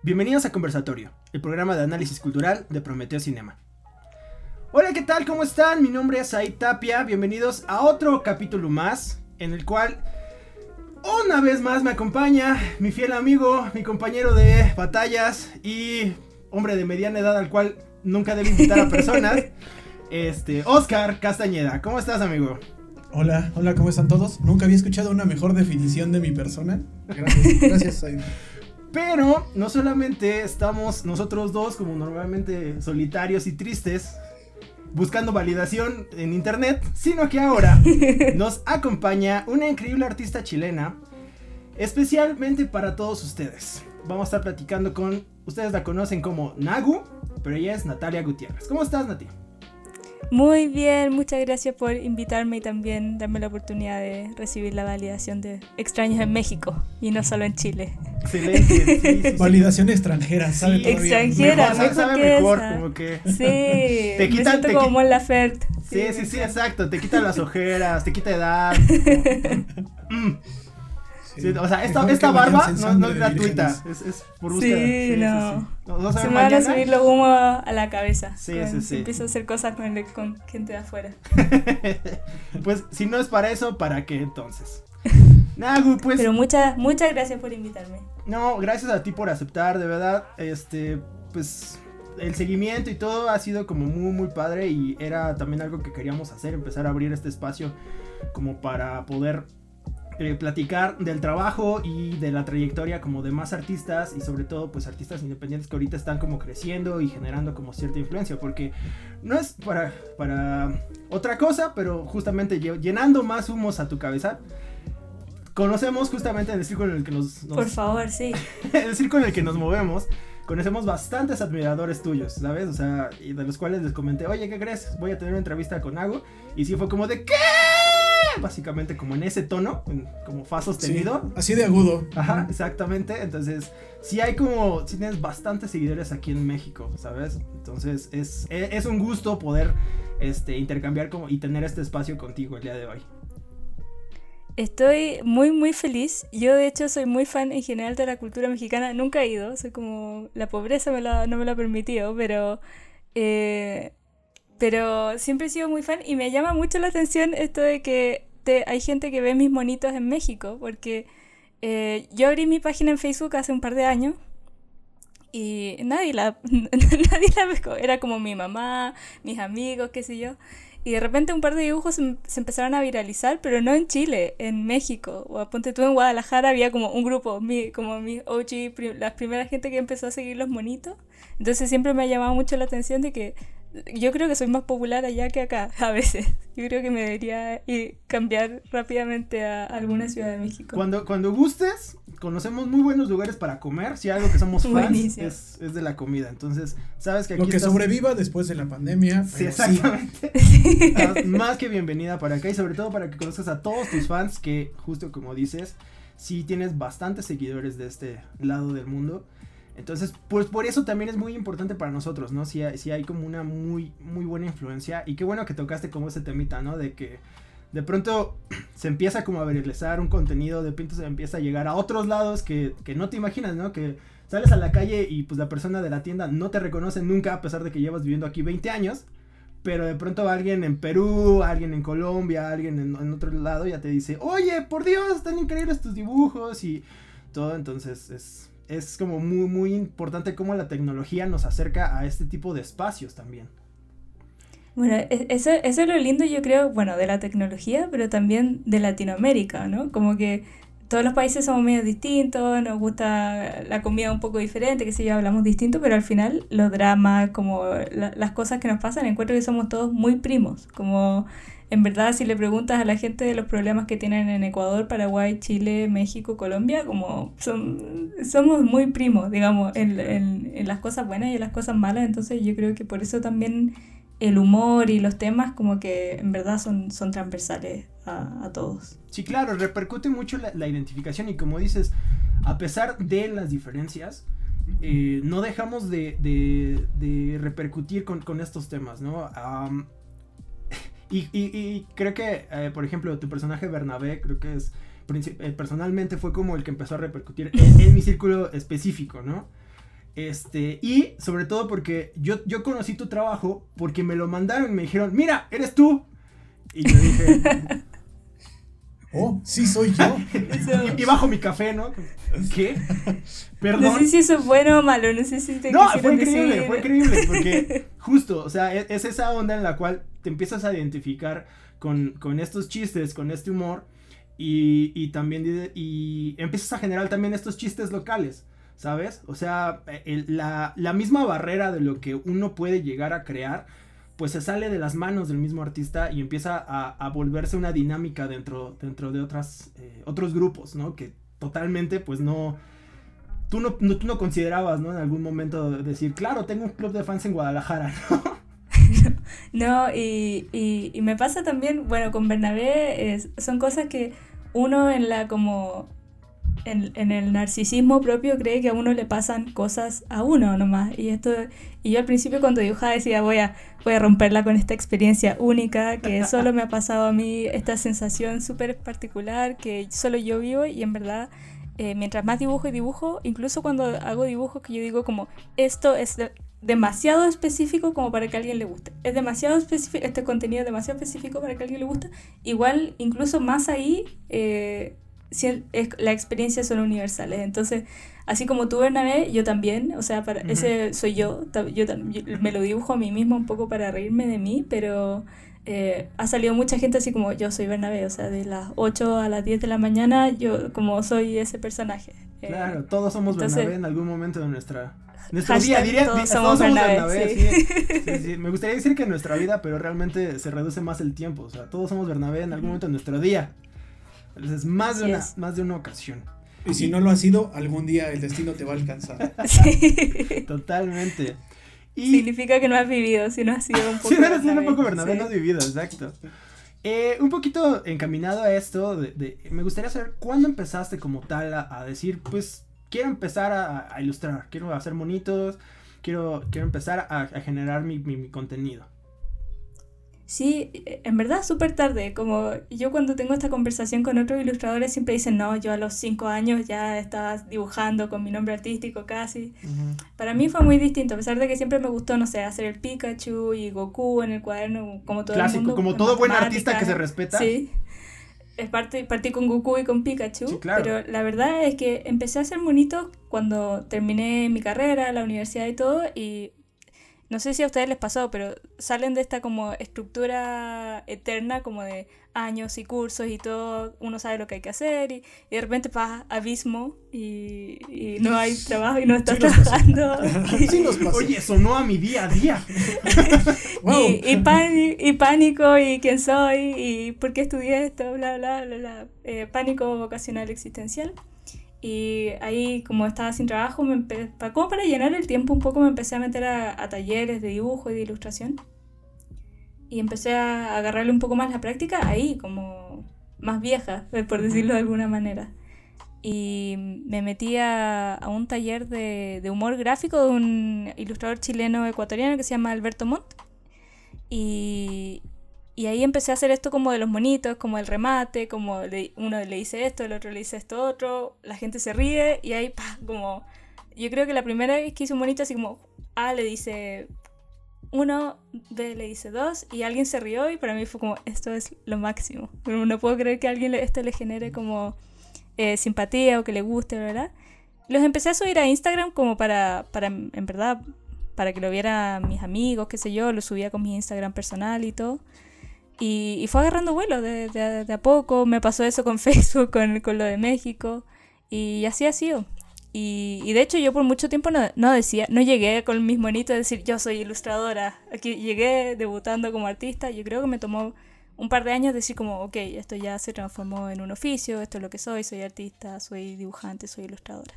Bienvenidos a Conversatorio, el programa de análisis cultural de Prometeo Cinema. Hola, ¿qué tal? ¿Cómo están? Mi nombre es Aid Tapia. Bienvenidos a otro capítulo más en el cual una vez más me acompaña mi fiel amigo, mi compañero de batallas y hombre de mediana edad al cual nunca debe invitar a personas, este, Oscar Castañeda. ¿Cómo estás, amigo? Hola, hola, ¿cómo están todos? Nunca había escuchado una mejor definición de mi persona. Gracias, gracias, Aid. Pero no solamente estamos nosotros dos como normalmente solitarios y tristes buscando validación en internet, sino que ahora nos acompaña una increíble artista chilena, especialmente para todos ustedes. Vamos a estar platicando con, ustedes la conocen como Nagu, pero ella es Natalia Gutiérrez. ¿Cómo estás, Nati? Muy bien, muchas gracias por invitarme y también darme la oportunidad de recibir la validación de extraños en México y no solo en Chile. Excelente. sí, sí, sí. Validación extranjera, ¿sabe? Sí, todavía? extranjera. Mejor, mejor sabe que mejor, esa. como que... Sí, Te me quitan- te como Mon Laferte. Sí, sí, sí, exacto. Te quita las ojeras, te quita edad. Mm. Sí, o sea, esta, esta barba no, no es gratuita. Es, es por búsqueda. Sí, no. Se me van a subir los humos a la cabeza. Sí, con- sí, sí. Empiezo a hacer cosas con, el- con gente de afuera. pues si no es para eso, ¿para qué entonces? Nagu, pues Pero muchas, muchas gracias por invitarme. no, gracias a ti por aceptar, de verdad, este, pues el seguimiento y todo ha sido como muy muy padre y era también algo que queríamos hacer, empezar a abrir este espacio como para poder eh, platicar del trabajo y de la trayectoria como de más artistas y sobre todo pues artistas independientes que ahorita están como creciendo y generando como cierta influencia porque no es para, para otra cosa pero justamente lle- llenando más humos a tu cabeza conocemos justamente el círculo en el que nos, nos- Por favor, sí. el círculo en el que nos movemos, conocemos bastantes admiradores tuyos, ¿sabes? O sea, y de los cuales les comenté, oye, ¿qué crees? Voy a tener una entrevista con Agu. Y sí fue como de, ¿qué? Básicamente como en ese tono, en- como fa Sí, sostenido. así de agudo. Ajá, exactamente. Entonces, sí hay como, sí tienes bastantes seguidores aquí en México, ¿sabes? Entonces, es, e- es un gusto poder este, intercambiar como, y tener este espacio contigo el día de hoy. Estoy muy, muy feliz. Yo, de hecho, soy muy fan en general de la cultura mexicana. Nunca he ido, soy como. La pobreza me la- no me lo ha permitido, pero. eh, pero siempre he sido muy fan y me llama mucho la atención esto de que hay gente que ve mis monitos en México, porque eh, yo abrí mi página en Facebook hace un par de años y nadie la, nadie la pescó. Era como mi mamá, mis amigos, qué sé yo. Y de repente un par de dibujos se, empezaron a viralizar, pero no en Chile, en México. O aponte tú en Guadalajara había como un grupo, mi, como mis OG, pri- las primeras gente que empezó a seguir los monitos. Entonces siempre me ha llamado mucho la atención de que yo creo que soy más popular allá que acá, a veces. Yo creo que me debería ir- cambiar rápidamente a alguna ciudad de México. Cuando, cuando gustes, conocemos muy buenos lugares para comer. Si algo que somos fans es, es de la comida. Entonces, sabes que aquí Lo que estás- sobreviva después de la pandemia. Sí, exactamente. Más que bienvenida para acá y sobre todo para que conozcas a todos tus fans que, justo como dices, sí tienes bastantes seguidores de este lado del mundo. Entonces, pues por eso también es muy importante para nosotros, ¿no? Si sí hay como una muy, muy buena influencia. Y qué bueno que tocaste como ese temita, ¿no? De que de pronto se empieza como a viralizar un contenido, de pronto se empieza a llegar a otros lados que, que no te imaginas, ¿no? Que sales a la calle y pues la persona de la tienda no te reconoce nunca a pesar de que llevas viviendo aquí 20 años. Pero de pronto alguien en Perú, alguien en Colombia, alguien en, en otro lado ya te dice, oye, por Dios, están increíbles tus dibujos y todo. Entonces es, es como muy, muy importante cómo la tecnología nos acerca a este tipo de espacios también. Bueno, e- eso, eso es lo lindo, yo creo, bueno, de la tecnología, pero también de Latinoamérica, ¿no? Como que todos los países somos medio distintos, nos gusta la comida un poco diferente, que sé yo, hablamos distinto, pero al final los dramas, como la- las cosas que nos pasan, encuentro que somos todos muy primos. Como en verdad, si le preguntas a la gente de los problemas que tienen en Ecuador, Paraguay, Chile, México, Colombia, como son, somos muy primos, digamos, en, en, en las cosas buenas y en las cosas malas, entonces yo creo que por eso también el humor y los temas como que en verdad son, son transversales a, a todos. Sí, claro, repercute mucho la, la identificación y como dices, a pesar de las diferencias, eh, no dejamos de, de- de repercutir con, con estos temas, ¿no? Y, creo que, eh, por ejemplo, tu personaje Bernabé, creo que es, eh, personalmente fue como el que empezó a repercutir en, en mi círculo específico, ¿no? Este, y sobre todo porque yo, yo conocí tu trabajo porque me lo mandaron y me dijeron, mira, eres tú. Y yo dije, oh, sí soy yo. y, bajo mi café, ¿no? ¿Qué? Perdón. No sé si eso es bueno o malo, no sé si te No, fue increíble, fue increíble, porque justo, o sea, es, es, esa onda en la cual te empiezas a identificar con, con estos chistes, con este humor, y, y también, y empiezas a generar también estos chistes locales. ¿sabes? O sea, la, la, misma barrera de lo que uno puede llegar a crear, pues se sale de las manos del mismo artista y empieza a, a volverse una dinámica dentro, dentro de otras, eh, otros grupos, ¿no? Que totalmente, pues no... Tú no, tú no considerabas, ¿no? En algún momento decir, claro, tengo un club de fans en Guadalajara, ¿no? no, y, y, me pasa también, bueno, con Bernabé es, son cosas que uno en la como en, el narcisismo propio cree que a uno le pasan cosas a uno nomás. Y esto y yo al principio cuando dibujaba decía voy a, voy a romperla con esta experiencia única que solo me ha pasado a mí, esta sensación súper particular que solo yo vivo y en verdad eh, mientras más dibujo y dibujo, incluso cuando hago dibujos que yo digo como esto es demasiado específico como para que a alguien le guste. Es demasiado específico, este contenido es demasiado específico para que a alguien le guste. Igual, incluso más ahí, eh, si la experiencia son universales. Entonces, así como tú, Bernabé, yo también, o sea, para, ese soy yo, yo, me lo dibujo a mí mismo un poco para reírme de mí, pero eh, ha salido mucha gente así como yo soy Bernabé, o sea, de las 8 a las 10 de la mañana, yo como soy ese personaje. Eh, claro, todos somos Bernabé en algún momento de nuestra... Nuestro día, diría, todos, somos Bernabé, sí. Me gustaría decir que en nuestra vida, pero realmente se reduce más el tiempo. O sea, todos somos Bernabé en algún momento de nuestro día. Es más de, una, más de una ocasión. Y si no lo ha sido, algún día el destino te va a alcanzar. Sí. Totalmente. Y... Significa que no has vivido, si no has sido un poco. si no has sido un poco Bernabé, no has vivido, exacto. Eh, un poquito encaminado a esto, de, me gustaría saber cuándo empezaste como tal a, decir, pues quiero empezar a, ilustrar, quiero hacer monitos, quiero, quiero empezar a, generar mi, mi contenido. Sí, en verdad súper tarde, como yo cuando tengo esta conversación con otros ilustradores siempre dicen, no, yo a los cinco años ya estaba dibujando con mi nombre artístico casi. Para mí fue muy distinto, a pesar de que siempre me gustó, no sé, hacer el Pikachu y Goku en el cuaderno, como todo Clásico, el mundo, como todo buen artista que se respeta. Sí, es parte, partí con Goku y con Pikachu, pero la verdad es que empecé a hacer monitos cuando terminé mi carrera, la universidad y todo, y no sé si a ustedes les pasó, pero salen de esta como estructura eterna, como de años y cursos y todo, uno sabe lo que hay que hacer y, de repente pasa abismo y, no hay trabajo y no estás trabajando. sí nos pasó. Oye, sonó a mi día a día. y, y, pánico y quién soy y por qué estudié esto, bla, bla, bla, bla. Eh, pánico vocacional existencial. Y ahí, como estaba sin trabajo, me como para llenar el tiempo un poco, me empecé a meter a, talleres de dibujo y de ilustración. Y empecé a agarrarle un poco más la práctica ahí, como más vieja, eh, por decirlo de alguna manera. Y me metí a, un taller de, de, humor gráfico de un ilustrador chileno ecuatoriano que se llama Alberto Montt. Y, y ahí empecé a hacer esto como de los monitos, como el remate, como uno le dice esto, el otro le dice esto otro, la gente se ríe y ahí, pa, como... Yo creo que la primera vez que hice un monito así como A le dice uno, B le dice dos y alguien se rió y para mí fue como, esto es lo máximo. No puedo creer que a alguien esto le genere como eh, simpatía o que le guste, ¿verdad? Los empecé a subir a Instagram como para, para, en verdad, para que lo vieran mis amigos, qué sé yo, lo subía con mi Instagram personal y todo. Y, fue agarrando vuelo de, de, a poco. Me pasó eso con Facebook, con, con lo de México. Y así ha sido. Y, y, de hecho yo por mucho tiempo no, no, decía, no llegué con mis monitos a decir yo soy ilustradora. Aquí llegué debutando como artista. Yo creo que me tomó un par de años decir como, ok, esto ya se transformó en un oficio, esto es lo que soy, soy artista, soy dibujante, soy ilustradora.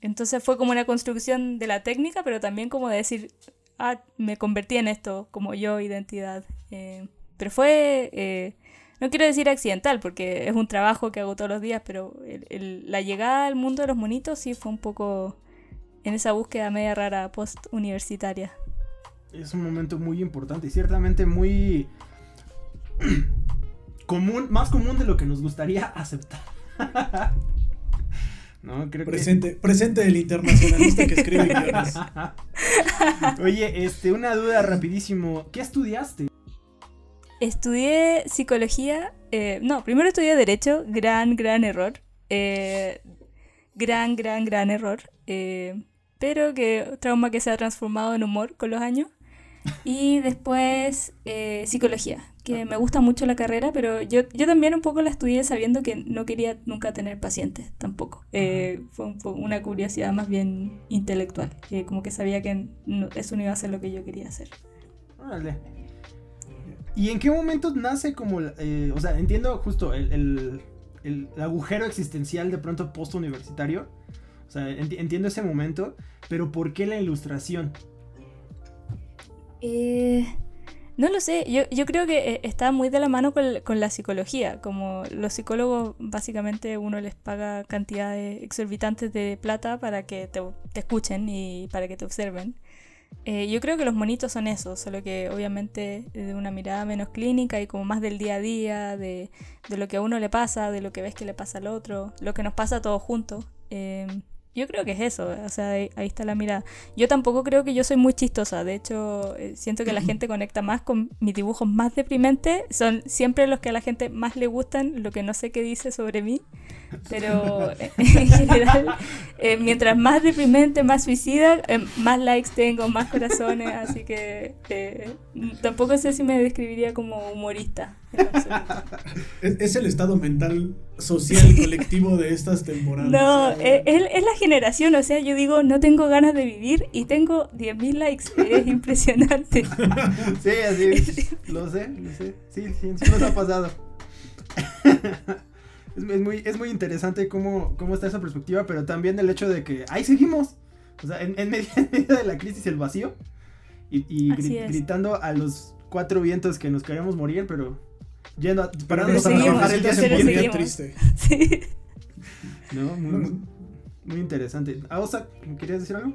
Entonces fue como una construcción de la técnica, pero también como de decir, ah, me convertí en esto como yo, identidad. Eh, pero fue, eh, no quiero decir accidental, porque es un trabajo que hago todos los días, pero la llegada al mundo de los monitos sí fue un poco en esa búsqueda media rara post-universitaria. Es un momento muy importante y ciertamente muy común, más común de lo que nos gustaría aceptar. ¿no? Creo presente, presente el internacionalista que escribe guiones. Oye, este, una duda rapidísimo. ¿Qué estudiaste? Estudié psicología. Eh, no, primero estudié Derecho. Gran, gran error. Eh, gran, gran, gran error. Eh, pero que trauma que se ha transformado en humor con los años. Y después eh, psicología, que me gusta mucho la carrera, pero yo, yo también un poco la estudié sabiendo que no quería nunca tener pacientes tampoco. Eh, fue una curiosidad más bien intelectual, como que sabía que eso no iba a ser lo que yo quería hacer. Vale. ¿Y en qué momento nace como, eh, o sea, entiendo justo el, el, agujero existencial de pronto post-universitario? O sea, entiendo ese momento, pero ¿por qué la ilustración? Eh, no lo sé, yo, yo, creo que eh, está muy de la mano con, la psicología, como los psicólogos básicamente uno les paga cantidades exorbitantes de plata para que te, escuchen y para que te observen. Eh, yo creo que los monitos son eso, solo que obviamente de una mirada menos clínica y como más del día a día, de, de lo que a uno le pasa, de lo que ves que le pasa al otro, lo que nos pasa a todos juntos. Yo creo que es eso, o sea, ahí, está la mirada. Yo tampoco creo que yo soy muy chistosa, de hecho, eh, siento que la gente conecta más con mis dibujos más deprimentes, son siempre los que a la gente más le gustan, lo que no sé qué dice sobre mí, pero en general, eh, mientras más deprimente, más suicida, eh, más likes tengo, más corazones, así que tampoco sé si me describiría como humorista. Es, el estado mental social colectivo de estas temporadas. No, es, es, la generación, o sea, yo digo, no tengo ganas de vivir y tengo 10.000 likes, es impresionante. sí, así, lo sé, lo sé, sí, sí, sí nos ha pasado. es, muy, es muy interesante cómo, cómo está esa perspectiva, pero también el hecho de que ahí seguimos, o sea, en, medio, de la crisis, el vacío, y, gritando a los cuatro vientos que nos queremos morir, pero yendo a, parándonos a trabajar el día siguiente. triste. Sí. No, muy, muy, interesante. ¿A Osa, querías decir algo?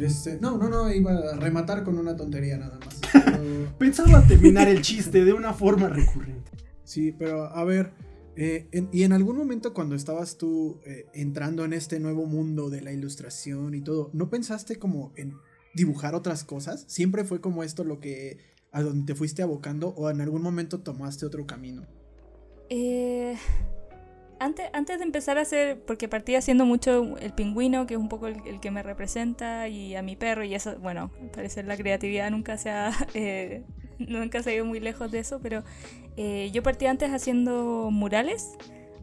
Este, no, no, no, iba a rematar con una tontería nada más. Pensaba terminar el chiste de una forma recurrente. Sí, pero a ver, eh, y en algún momento cuando estabas tú eh, entrando en este nuevo mundo de la ilustración y todo, ¿no pensaste como en dibujar otras cosas? Siempre fue como esto lo que a donde te fuiste abocando o en algún momento tomaste otro camino? Eh, antes, antes de empezar a hacer, porque partí haciendo mucho el pingüino, que es un poco el, que me representa, y a mi perro, y eso, bueno, parece la creatividad nunca se ha, eh, nunca se ha ido muy lejos de eso, pero eh, yo partí antes haciendo murales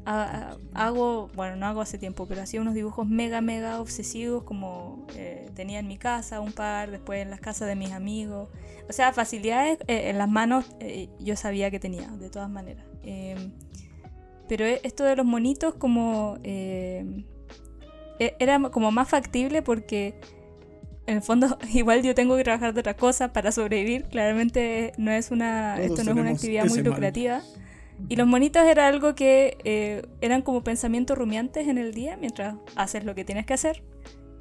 hago, bueno, no hago hace tiempo, pero hacía unos dibujos mega, mega obsesivos, como eh, tenía en mi casa un par, después en las casas de mis amigos. O sea, facilidades eh, en las manos eh, yo sabía que tenía, de todas maneras. Em, pero e, esto de los monitos como... Em, e, era como más factible porque en el fondo igual yo tengo que trabajar de otra cosa para sobrevivir. Claramente no es una, esto no es una actividad muy lucrativa. Y los monitos era algo que eh, eran como pensamientos rumiantes en el día mientras haces lo que tienes que hacer.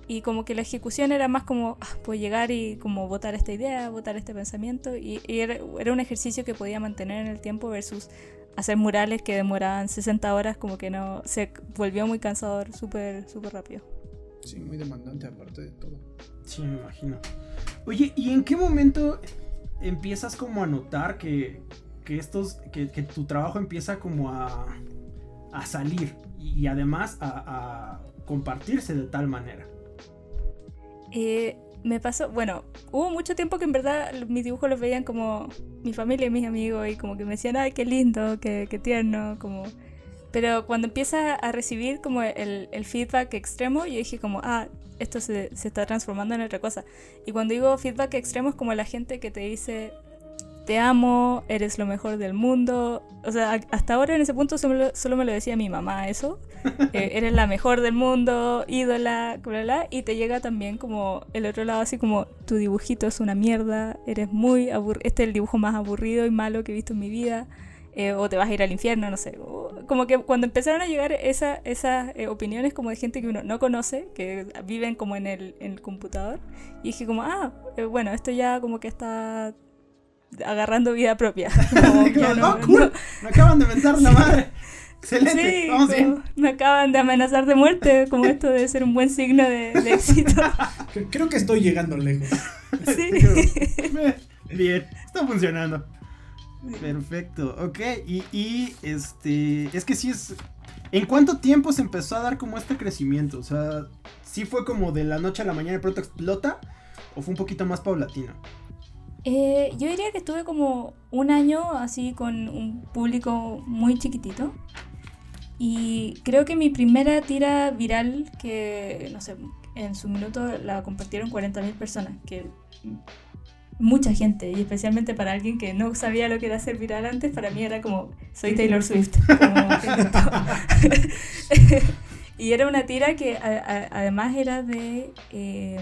Y como que la ejecución era más como, ah, pues llegar y como votar esta idea, votar este pensamiento. Y, era, un ejercicio que podía mantener en el tiempo versus hacer murales que demoraban 60 horas, como que no, se volvió muy cansador súper, súper rápido. Sí, muy demandante aparte de todo. Sí, me imagino. Oye, ¿y en qué momento empiezas como a notar que, que estos, que, tu trabajo empieza como a, salir y, además a, compartirse de tal manera. Eh, me pasó, bueno, hubo mucho tiempo que en verdad mis dibujos los veían como mi familia y mis amigos y como que me decían, ay, qué lindo, qué, qué tierno, como... Pero cuando empieza a recibir como el, el, feedback extremo, yo dije como, ah, esto se, se, está transformando en otra cosa. Y cuando digo feedback extremo es como la gente que te dice, te amo, eres lo mejor del mundo. O sea, hasta ahora en ese punto solo, me lo decía mi mamá eso. Eh, eres la mejor del mundo, ídola, bla, bla, y te llega también como el otro lado, así como tu dibujito es una mierda, eres muy aburrido, este es el dibujo más aburrido y malo que he visto en mi vida. Eh, o te vas a ir al infierno, no sé. Como que cuando empezaron a llegar esa, esas eh, opiniones como de gente que uno no conoce, que viven como en el, en el computador, y dije como, ah, bueno, esto ya como que está agarrando vida propia. no, cool. Me acaban de mentar la madre. Excelente, Sí, vamos bien. como me acaban de amenazar de muerte, como esto debe ser un buen signo de, de éxito. Cre- Creo que estoy llegando lejos. Sí. Bien, está funcionando. Perfecto, ok. Y, y, este, es que sí es... ¿En cuánto tiempo se empezó a dar como este crecimiento? O sea, ¿sí fue como de la noche a la mañana y de pronto explota? ¿O fue un poquito más paulatino? Eh, yo diría que estuve como un año así con un público muy chiquitito. Y creo que mi primera tira viral, que no sé, en su minuto la compartieron 40.000 personas, que mucha gente, y especialmente para alguien que no sabía lo que era ser viral antes, para mí era como, soy Taylor Swift. como, y era una tira que a- a- además era de... eh,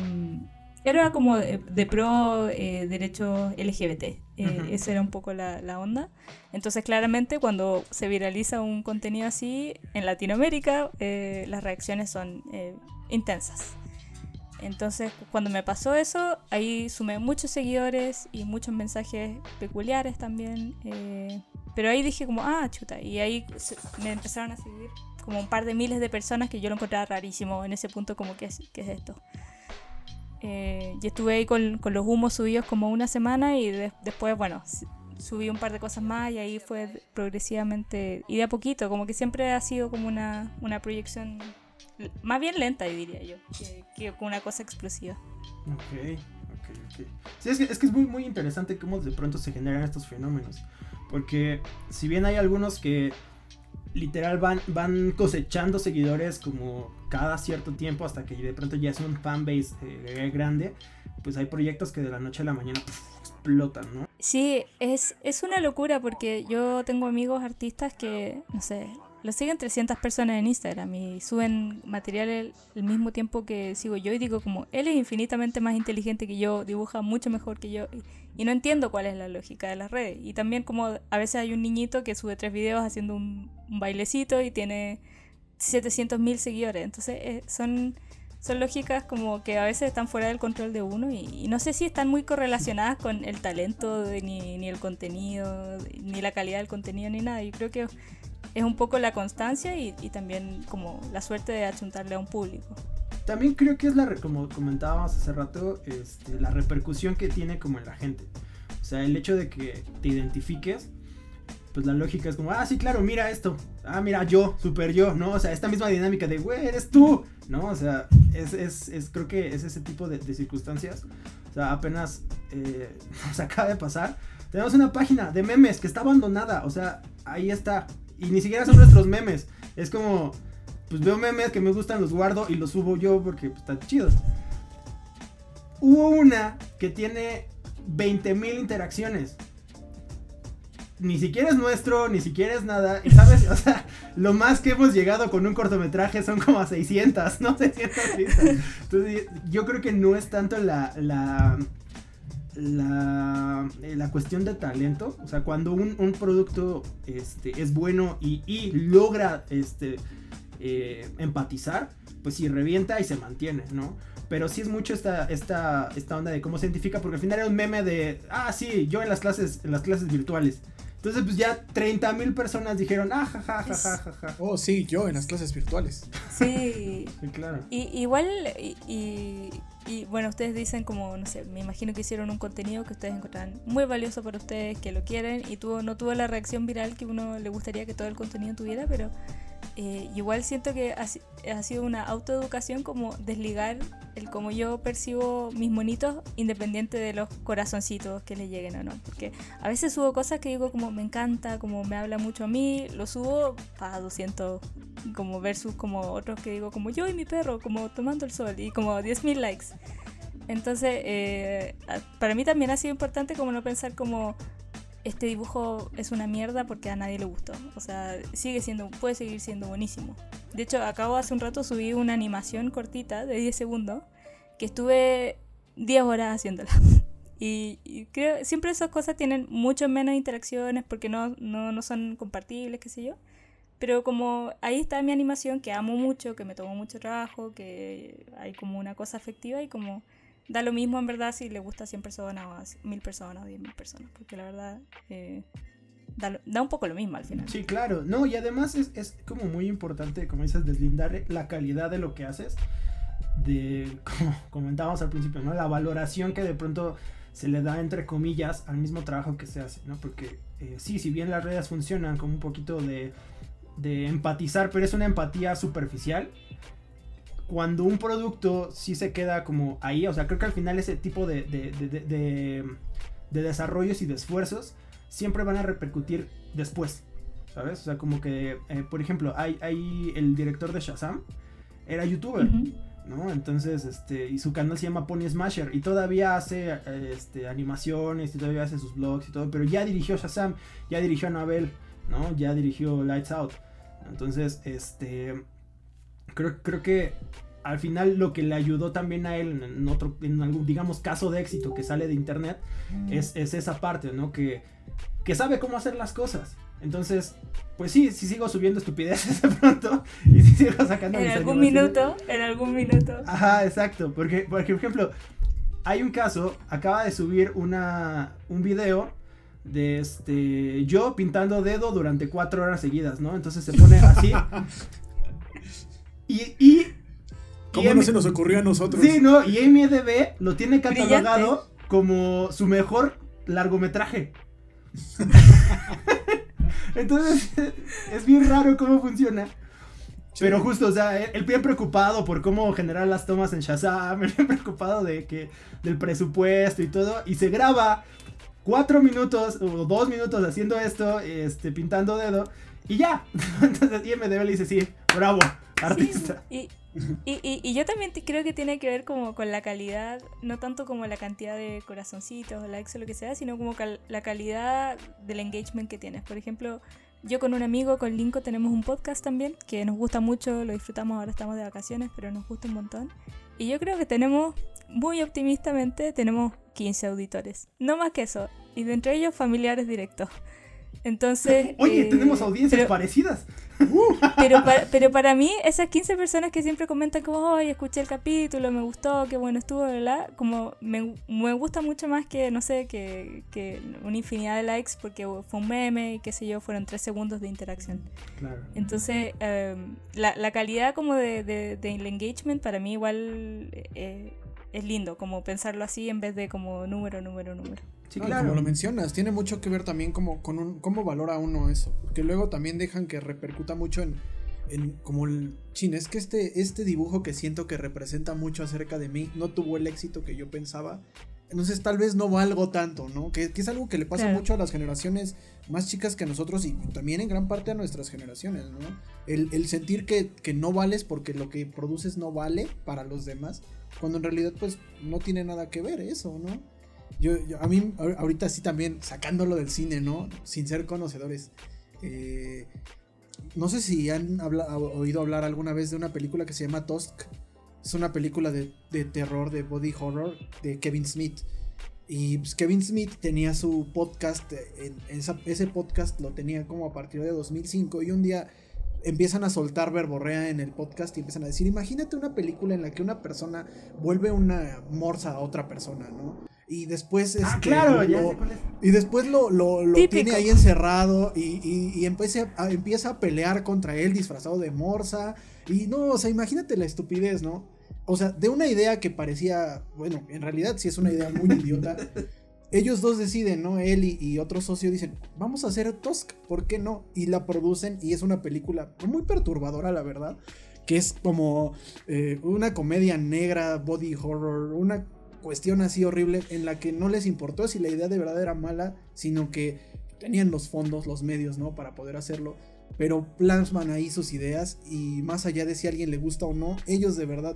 era como de, de pro eh, derechos LGBT. Eh, Ujú. Esa era un poco la, la onda. Entonces, claramente, cuando se viraliza un contenido así en Latinoamérica, eh, las reacciones son eh, intensas. Entonces, cuando me pasó eso, ahí sumé muchos seguidores y muchos mensajes peculiares también. eh, pero ahí dije como, ah, chuta. Y ahí se- me empezaron a seguir como un par de miles de personas que yo lo encontraba rarísimo en ese punto, como, ¿qué es, qué es esto? Eh, y estuve ahí con, con los humos subidos como una semana y de- después, bueno, subí un par de cosas más y ahí fue progresivamente y de a poquito, como que siempre ha sido como una, una proyección más bien lenta, diría yo, que, que una cosa explosiva. Ok, ok, ok. Sí, es que, es que es muy, muy interesante cómo de pronto se generan estos fenómenos. Porque si bien hay algunos que literal van, van cosechando seguidores como cada cierto tiempo hasta que de pronto ya es un fanbase eh, grande, pues hay proyectos que de la noche a la mañana explotan, ¿no? Sí, es, es una locura porque yo tengo amigos artistas que, no sé, los siguen 300 personas en Instagram y suben material el, mismo tiempo que sigo yo y digo como, él es infinitamente más inteligente que yo, dibuja mucho mejor que yo y no entiendo cuál es la lógica de las redes. Y también como a veces hay un niñito que sube tres videos haciendo un, un bailecito y tiene 700 mil seguidores. Entonces eh, son son lógicas como que a veces están fuera del control de uno y, y no sé si están muy correlacionadas con el talento ni, ni el contenido, ni la calidad del contenido, ni nada. Yo creo que es un poco la constancia y, y también como la suerte de achuntarle a un público. También creo que es la, como comentábamos hace rato, este, la repercusión que tiene como en la gente. O sea, el hecho de que te identifiques, pues la lógica es como, ah, sí, claro, mira esto. Ah, mira, yo, super yo, ¿no? O sea, esta misma dinámica de, güey, eres tú, ¿no? O sea, es, es, es creo que es ese tipo de, de circunstancias. O sea, apenas eh, nos acaba de pasar. Tenemos una página de memes que está abandonada. O sea, ahí está. Y ni siquiera son nuestros memes. Es como, pues veo memes que me gustan, los guardo y los subo yo porque pues, están chidos. Hubo una que tiene 20.000 interacciones. Ni siquiera es nuestro, ni siquiera es nada. Y sabes, o sea, lo más que hemos llegado con un cortometraje son como a 600, ¿no? 600 vistas. Entonces, yo creo que no es tanto la, la, la, eh, la cuestión de talento. O sea, cuando un, un producto este, es bueno y, y logra este, eh, empatizar, pues sí, revienta y se mantiene, ¿no? Pero sí es mucho esta, esta, esta onda de cómo se identifica, porque al final era un meme de, ah, sí, yo en las clases, en las clases virtuales. Entonces, pues ya 30 mil personas dijeron, ah, ja, ja, ja, ja, ja, ja. Oh, sí, yo en las clases virtuales. Sí, Sí, claro. Y, igual, y, y- y, bueno, ustedes dicen como, no sé, me imagino que hicieron un contenido que ustedes encontraron muy valioso para ustedes, que lo quieren, y tuvo, no tuvo la reacción viral que uno le gustaría que todo el contenido tuviera, pero eh, igual siento que ha, ha sido una autoeducación como desligar el cómo yo percibo mis monitos independiente de los corazoncitos que le lleguen o no. Porque a veces subo cosas que digo como me encanta, como me habla mucho a mí, lo subo a 200 como versus como otros que digo como yo y mi perro como tomando el sol y como 10.000 likes. Entonces, eh, para mí también ha sido importante como no pensar como este dibujo es una mierda porque a nadie le gustó. O sea, sigue siendo, puede seguir siendo buenísimo. De hecho, acabo hace un rato subí una animación cortita de 10 segundos que estuve 10 horas haciéndola. Y, y creo, siempre esas cosas tienen mucho menos interacciones porque no, no, no son compartibles, qué sé yo. Pero como ahí está mi animación que amo mucho, que me tomó mucho trabajo, que hay como una cosa afectiva y como da lo mismo en verdad si le gusta a 100 personas o a 1000 personas o 10.000 personas, porque la verdad eh, da, da, un poco lo mismo al final. Sí, claro. No, y además es, es como muy importante, como dices, deslindar la calidad de lo que haces. De, como comentábamos al principio, ¿no? La valoración que de pronto se le da, entre comillas, al mismo trabajo que se hace, ¿no? Porque eh, sí, si bien las redes funcionan como un poquito de, de empatizar, pero es una empatía superficial cuando un producto sí se queda como ahí, o sea, creo que al final ese tipo de, de, de, de desarrollos y de esfuerzos siempre van a repercutir después, ¿sabes? O sea, como que, eh, por ejemplo, hay, hay el director de Shazam, era youtuber. ¿no? Entonces, este, y su canal se llama Pony Smasher y todavía hace este, animaciones y todavía hace sus blogs y todo, pero ya dirigió Shazam, ya dirigió Anabel, ¿no? Ya dirigió Lights Out. Entonces, este, creo, creo que al final lo que le ayudó también a él en, otro, en algún, digamos, caso de éxito que sale de internet, es, es, esa parte, ¿no? Que, que sabe cómo hacer las cosas. Entonces, pues sí, sí sigo subiendo estupideces de pronto y sí sigo sacando... En algún minuto, en algún minuto. Ajá, exacto, porque, por ejemplo, hay un caso, acaba de subir una, un video de este, yo pintando dedo durante cuatro horas seguidas, ¿no? Entonces se pone así. y, y ¿Cómo no se nos ocurrió a nosotros? Sí, no, y MDB lo tiene catalogado como su mejor largometraje. Entonces, es bien raro cómo funciona. Pero justo, o sea, él, bien preocupado por cómo generar las tomas en Shazam, él bien preocupado de que, del presupuesto y todo, y se graba cuatro minutos o dos minutos haciendo esto, este, pintando dedo, y ya. Entonces IMDB le dice, sí, bravo, artista. y, y, y, yo también creo que tiene que ver como con la calidad, no tanto como la cantidad de corazoncitos o likes o lo que sea, sino como la calidad del engagement que tienes. Por ejemplo, yo con un amigo, con Linko, tenemos un podcast también que nos gusta mucho, lo disfrutamos, ahora estamos de vacaciones, pero nos gusta un montón. Y yo creo que tenemos, muy optimistamente, tenemos 15 auditores. No más que eso. Y de entre ellos familiares directos. Entonces. Oye, tenemos eh, audiencias parecidas. Pero, para, pero para mí, esas 15 personas que siempre comentan como, oye, escuché el capítulo, me gustó, qué bueno estuvo, ¿verdad? Como me, me gusta mucho más que, no sé, que, que, una infinidad de likes porque fue un meme y qué sé yo, fueron 3 segundos de interacción. Claro. Entonces, em, la, la, calidad como de, de, de, engagement para mí igual eh, es lindo, como pensarlo así en vez de como número, número, número. Sí, claro. Como lo mencionas, tiene mucho que ver también como con un, cómo valora uno eso. Porque luego también dejan que repercuta mucho en, en como el chin. Es que este, este dibujo que siento que representa mucho acerca de mí no tuvo el éxito que yo pensaba. Entonces tal vez no valgo tanto, ¿no? Que, es algo que le pasa mucho a las generaciones más chicas que a nosotros y también en gran parte a nuestras generaciones, ¿no? El, el sentir que, que, no vales porque lo que produces no vale para los demás, cuando en realidad pues no tiene nada que ver eso, ¿no? Yo, a mí, ahorita sí también, sacándolo del cine, ¿no? Sin ser conocedores. Eh, no sé si han oído hablar alguna vez de una película que se llama Tusk. Es una película de, terror, de body horror, de Kevin Smith. Y pues, Kevin Smith tenía su podcast, ese podcast lo tenía como a partir de 2005 y un día empiezan a soltar verborrea en el podcast y empiezan a decir, imagínate una película en la que una persona vuelve una morsa a otra persona, ¿no? Y después ah, este, claro, y después lo, lo, tiene ahí encerrado y, y, empieza, a, empieza a pelear contra él disfrazado de morsa y no, o sea, imagínate la estupidez, ¿no? O sea, de una idea que parecía, bueno, en realidad sí es una idea muy idiota. Ellos dos deciden, ¿no? Él y, otro socio dicen, vamos a hacer Tusk, ¿por qué no? Y la producen y es una película muy perturbadora, la verdad que es como eh, una comedia negra, body horror, una cuestión así horrible en la que no les importó si la idea de verdad era mala, sino que tenían los fondos, los medios, ¿no? Para poder hacerlo. Pero plasman ahí sus ideas y más allá de si a alguien le gusta o no, ellos de verdad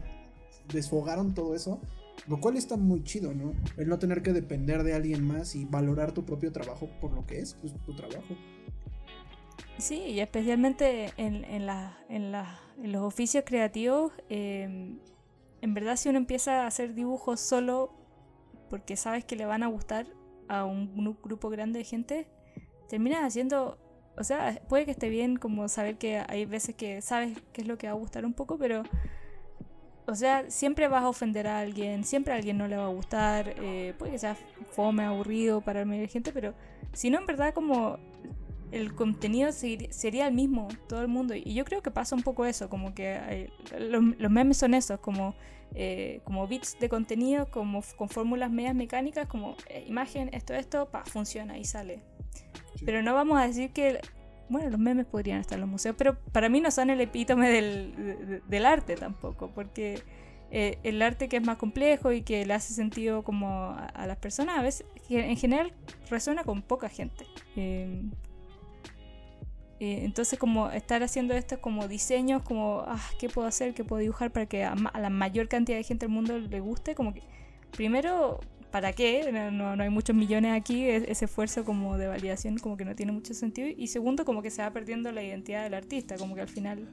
desfogaron todo eso. Lo cual está muy chido, ¿no? El no tener que depender de alguien más y valorar tu propio trabajo por lo que es, pues tu trabajo. Sí, y especialmente en, en, la, en, la, en los oficios creativos, eh, en verdad si uno empieza a hacer dibujos solo porque sabes que le van a gustar a un grupo grande de gente, terminas haciendo, o sea, puede que esté bien como saber que hay veces que sabes qué es lo que va a gustar un poco, pero, o sea, siempre vas a ofender a alguien, siempre a alguien no le va a gustar, eh, puede que sea fome, aburrido para la mayoría de gente, pero si no, en verdad como el contenido sería el mismo, todo el mundo. Y yo creo que pasa un poco eso, como que los, memes son esos, como, eh, como bits de contenido, como con fórmulas medias mecánicas, como eh, imagen, esto, esto, pa, funciona y sale. Pero no vamos a decir que, bueno, los memes podrían estar en los museos, pero para mí no son el epítome del, del arte tampoco, porque eh, el arte que es más complejo y que le hace sentido como a, las personas, a veces en general resuena con poca gente. Em, eh, entonces como estar haciendo estos como diseños, como, ah, ¿qué puedo hacer? ¿Qué puedo dibujar para que a, la mayor cantidad de gente del mundo le guste? Como que, primero, ¿para qué? No, no hay muchos millones aquí, ese esfuerzo como de validación como que no tiene mucho sentido. Y segundo, como que se va perdiendo la identidad del artista, como que al final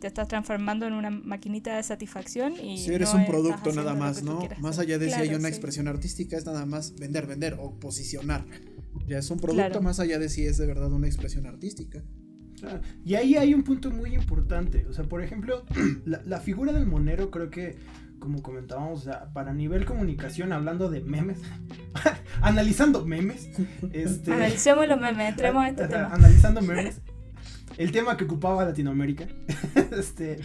te estás transformando en una maquinita de satisfacción y si eres un producto nada más, ¿no? Más allá de si hay una expresión artística es nada más vender, vender o posicionar. Ya es un producto más allá de si es de verdad una expresión artística. Y ahí hay un punto muy importante. O sea, por ejemplo, la, figura del monero creo que, como comentábamos, o sea, para nivel comunicación, hablando de memes, analizando memes. Este, Analicemos los memes, entremos en este tema. Analizando memes el tema que ocupaba Latinoamérica. este,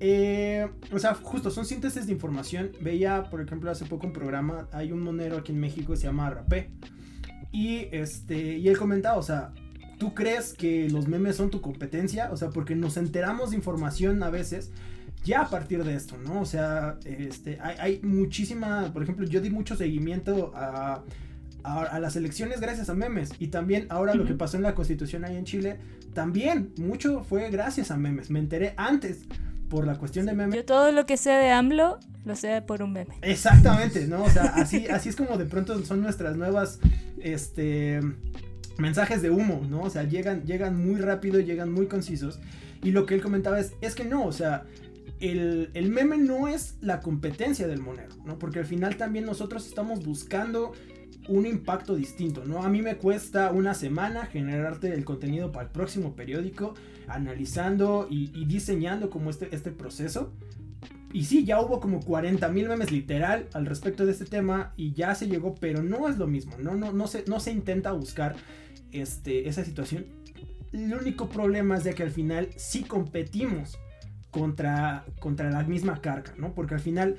eh, o sea, justo son síntesis de información. Veía, por ejemplo, hace poco un programa, hay un monero aquí en México que se llama Rapé. Y, este, y él comentaba, o sea, ¿tú crees que los memes son tu competencia? O sea, porque nos enteramos de información a veces ya a partir de esto, ¿no? O sea, este, hay, hay muchísima, por ejemplo, yo di mucho seguimiento a a, las elecciones gracias a memes. Y también ahora lo que pasó en la constitución ahí en Chile, también mucho fue gracias a memes. Me enteré antes por la cuestión de memes. Yo todo lo que sé de AMLO lo sé por un meme. Exactamente, ¿no? O sea, así, así es como de pronto son nuestras nuevas, este, mensajes de humo, ¿no? O sea, llegan, llegan muy rápido, llegan muy concisos. Y lo que él comentaba es, es que no, o sea, el, el, meme no es la competencia del monero, ¿no? Porque al final también nosotros estamos buscando un impacto distinto, ¿no? A mí me cuesta una semana generarte el contenido para el próximo periódico, analizando y, diseñando como este, este proceso. Y sí, ya hubo como 40 mil memes literal al respecto de este tema y ya se llegó, pero no es lo mismo, no, no, no, se, no se intenta buscar este, esa situación. El único problema es de que al final sí competimos contra, contra la misma carga, ¿no? Porque al final,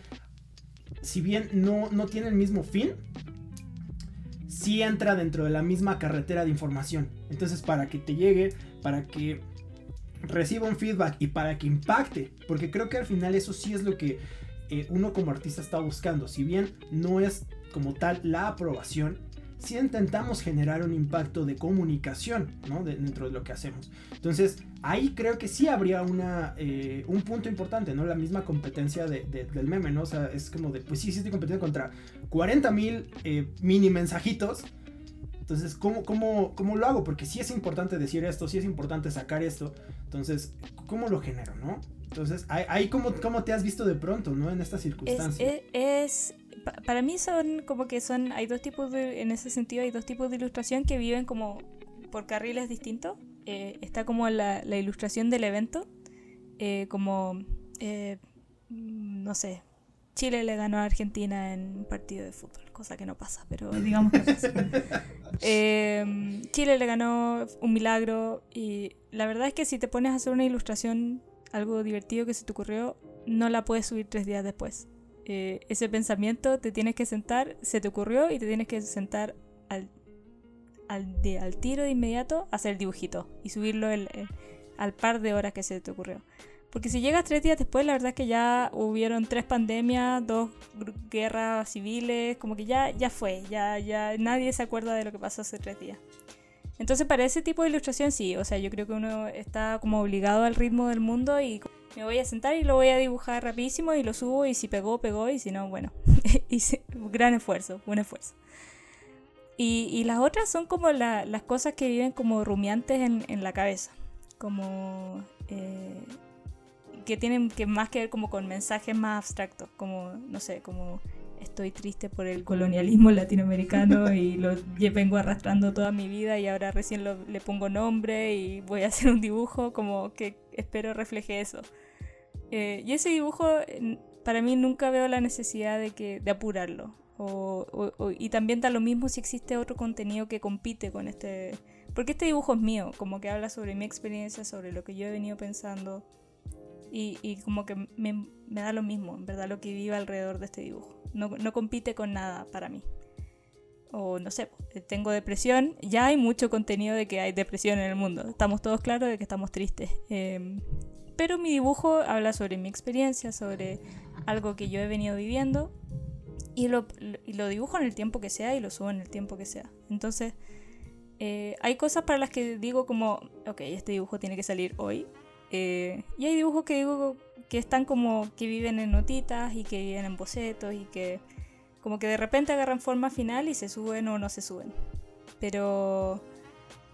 si bien no, no tiene el mismo fin, sí entra dentro de la misma carretera de información. Entonces, para que te llegue, para que reciba un feedback y para que impacte, porque creo que al final eso sí es lo que eh, uno como artista está buscando. Si bien no es como tal la aprobación, si intentamos generar un impacto de comunicación ¿no? dentro de lo que hacemos. Entonces, ahí creo que sí habría una, eh, un punto importante, ¿no? La misma competencia de, del meme, ¿no? O sea, es como de, pues sí, sí estoy competiendo contra 40 mil eh, mini mensajitos. Entonces, ¿cómo, cómo, ¿cómo lo hago? Porque sí es importante decir esto, sí es importante sacar esto. Entonces, ¿cómo lo genero, no? Entonces, ahí, cómo, cómo te has visto de pronto, ¿no? En estas circunstancias. es para mí son como que son, hay dos tipos de, en ese sentido hay dos tipos de ilustración que viven como por carriles distintos. Eh, está como la, la, ilustración del evento, eh, como, eh, no sé, Chile le ganó a Argentina en un partido de fútbol, cosa que no pasa, pero digamos que pasa. Chile le ganó un milagro y la verdad es que si te pones a hacer una ilustración, algo divertido que se te ocurrió, no la puedes subir tres días después. Eh, ese pensamiento te tienes que sentar, se te ocurrió y te tienes que sentar al, al, de, al tiro de inmediato hacer el dibujito y subirlo el, al par de horas que se te ocurrió. Porque si llegas tres días después, la verdad es que ya hubieron tres pandemias, dos guerras civiles, como que ya, ya fue, ya, ya nadie se acuerda de lo que pasó hace tres días. Entonces para ese tipo de ilustración sí, o sea, yo creo que uno está como obligado al ritmo del mundo y me voy a sentar y lo voy a dibujar rapidísimo y lo subo y si pegó, pegó y si no, bueno, hice gran esfuerzo, buen esfuerzo. Y, las otras son como las cosas que viven como rumiantes en, la cabeza, como eh, que tienen que más que ver como con mensajes más abstractos, como, no sé, como estoy triste por el colonialismo latinoamericano y lo vengo arrastrando toda mi vida y ahora recién le pongo nombre y voy a hacer un dibujo como que espero refleje eso. Eh, y ese dibujo, para mí nunca veo la necesidad de, que, de apurarlo. y también da lo mismo si existe otro contenido que compite con este. porque este dibujo es mío, como que habla sobre mi experiencia, sobre lo que yo he venido pensando. Y, y como que me, me, da lo mismo, en verdad, lo que vive alrededor de este dibujo. No, no compite con nada para mí. O no sé, tengo depresión. Ya hay mucho contenido de que hay depresión en el mundo. Estamos todos claros de que estamos tristes. Eh, pero mi dibujo habla sobre mi experiencia, sobre algo que yo he venido viviendo y lo, y lo dibujo en el tiempo que sea y lo subo en el tiempo que sea. Entonces, eh, hay cosas para las que digo como, ok, este dibujo tiene que salir hoy. Eh, y hay dibujos que digo que están como que viven en notitas y que viven en bocetos y que como que de repente agarran forma final y se suben o no se suben. Pero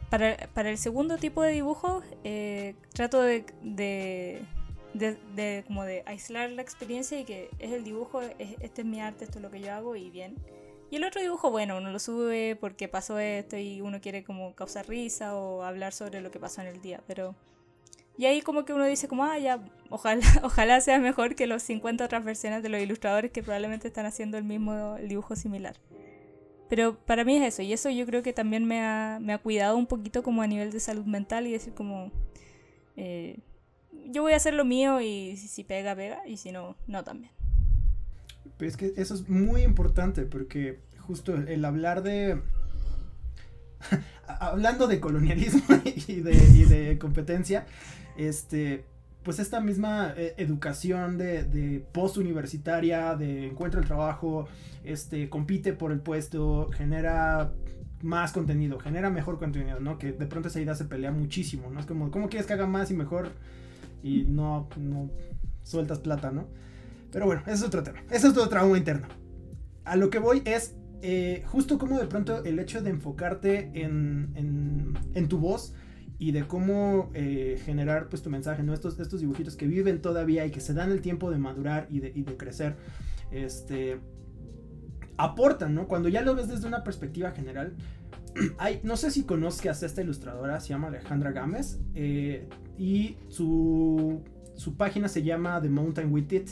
para, para el segundo tipo de dibujo eh, trato de, de, de, como de aislar la experiencia y que es el dibujo, este es mi arte, esto es lo que yo hago y bien. Y el otro dibujo, bueno, uno lo sube porque pasó esto y uno quiere como causar risa o hablar sobre lo que pasó en el día, pero... Y ahí como que uno dice como, ah, ya, ojalá, ojalá sea mejor que los 50 otras versiones de los ilustradores que probablemente están haciendo el mismo dibujo similar. Pero para mí es eso, y eso yo creo que también me ha, me ha cuidado un poquito como a nivel de salud mental y decir como, eh, yo voy a hacer lo mío y si, pega, pega, y si no, no también. Pero es que eso es muy importante porque justo el hablar de... hablando de colonialismo y de competencia, este, pues esta misma eh, educación de, de post universitaria, de encuentro el trabajo, este, compite por el puesto, genera más contenido, genera mejor contenido, ¿no? Que de pronto esa idea se pelea muchísimo, ¿no? Es como, ¿cómo quieres que haga más y mejor? Y no, no sueltas plata, ¿no? Pero bueno, ese es otro tema. Ese es otro trauma interno. A lo que voy es eh, justo como de pronto el hecho de enfocarte en, en, en tu voz y de cómo eh, generar pues tu mensaje, ¿no? Estos, estos dibujitos que viven todavía y que se dan el tiempo de madurar y de, y de crecer, este, aportan, ¿no? Cuando ya lo ves desde una perspectiva general, hay, no sé si conozcas a esta ilustradora, se llama Alejandra Gámez, eh, y su, su página se llama The Mountain With It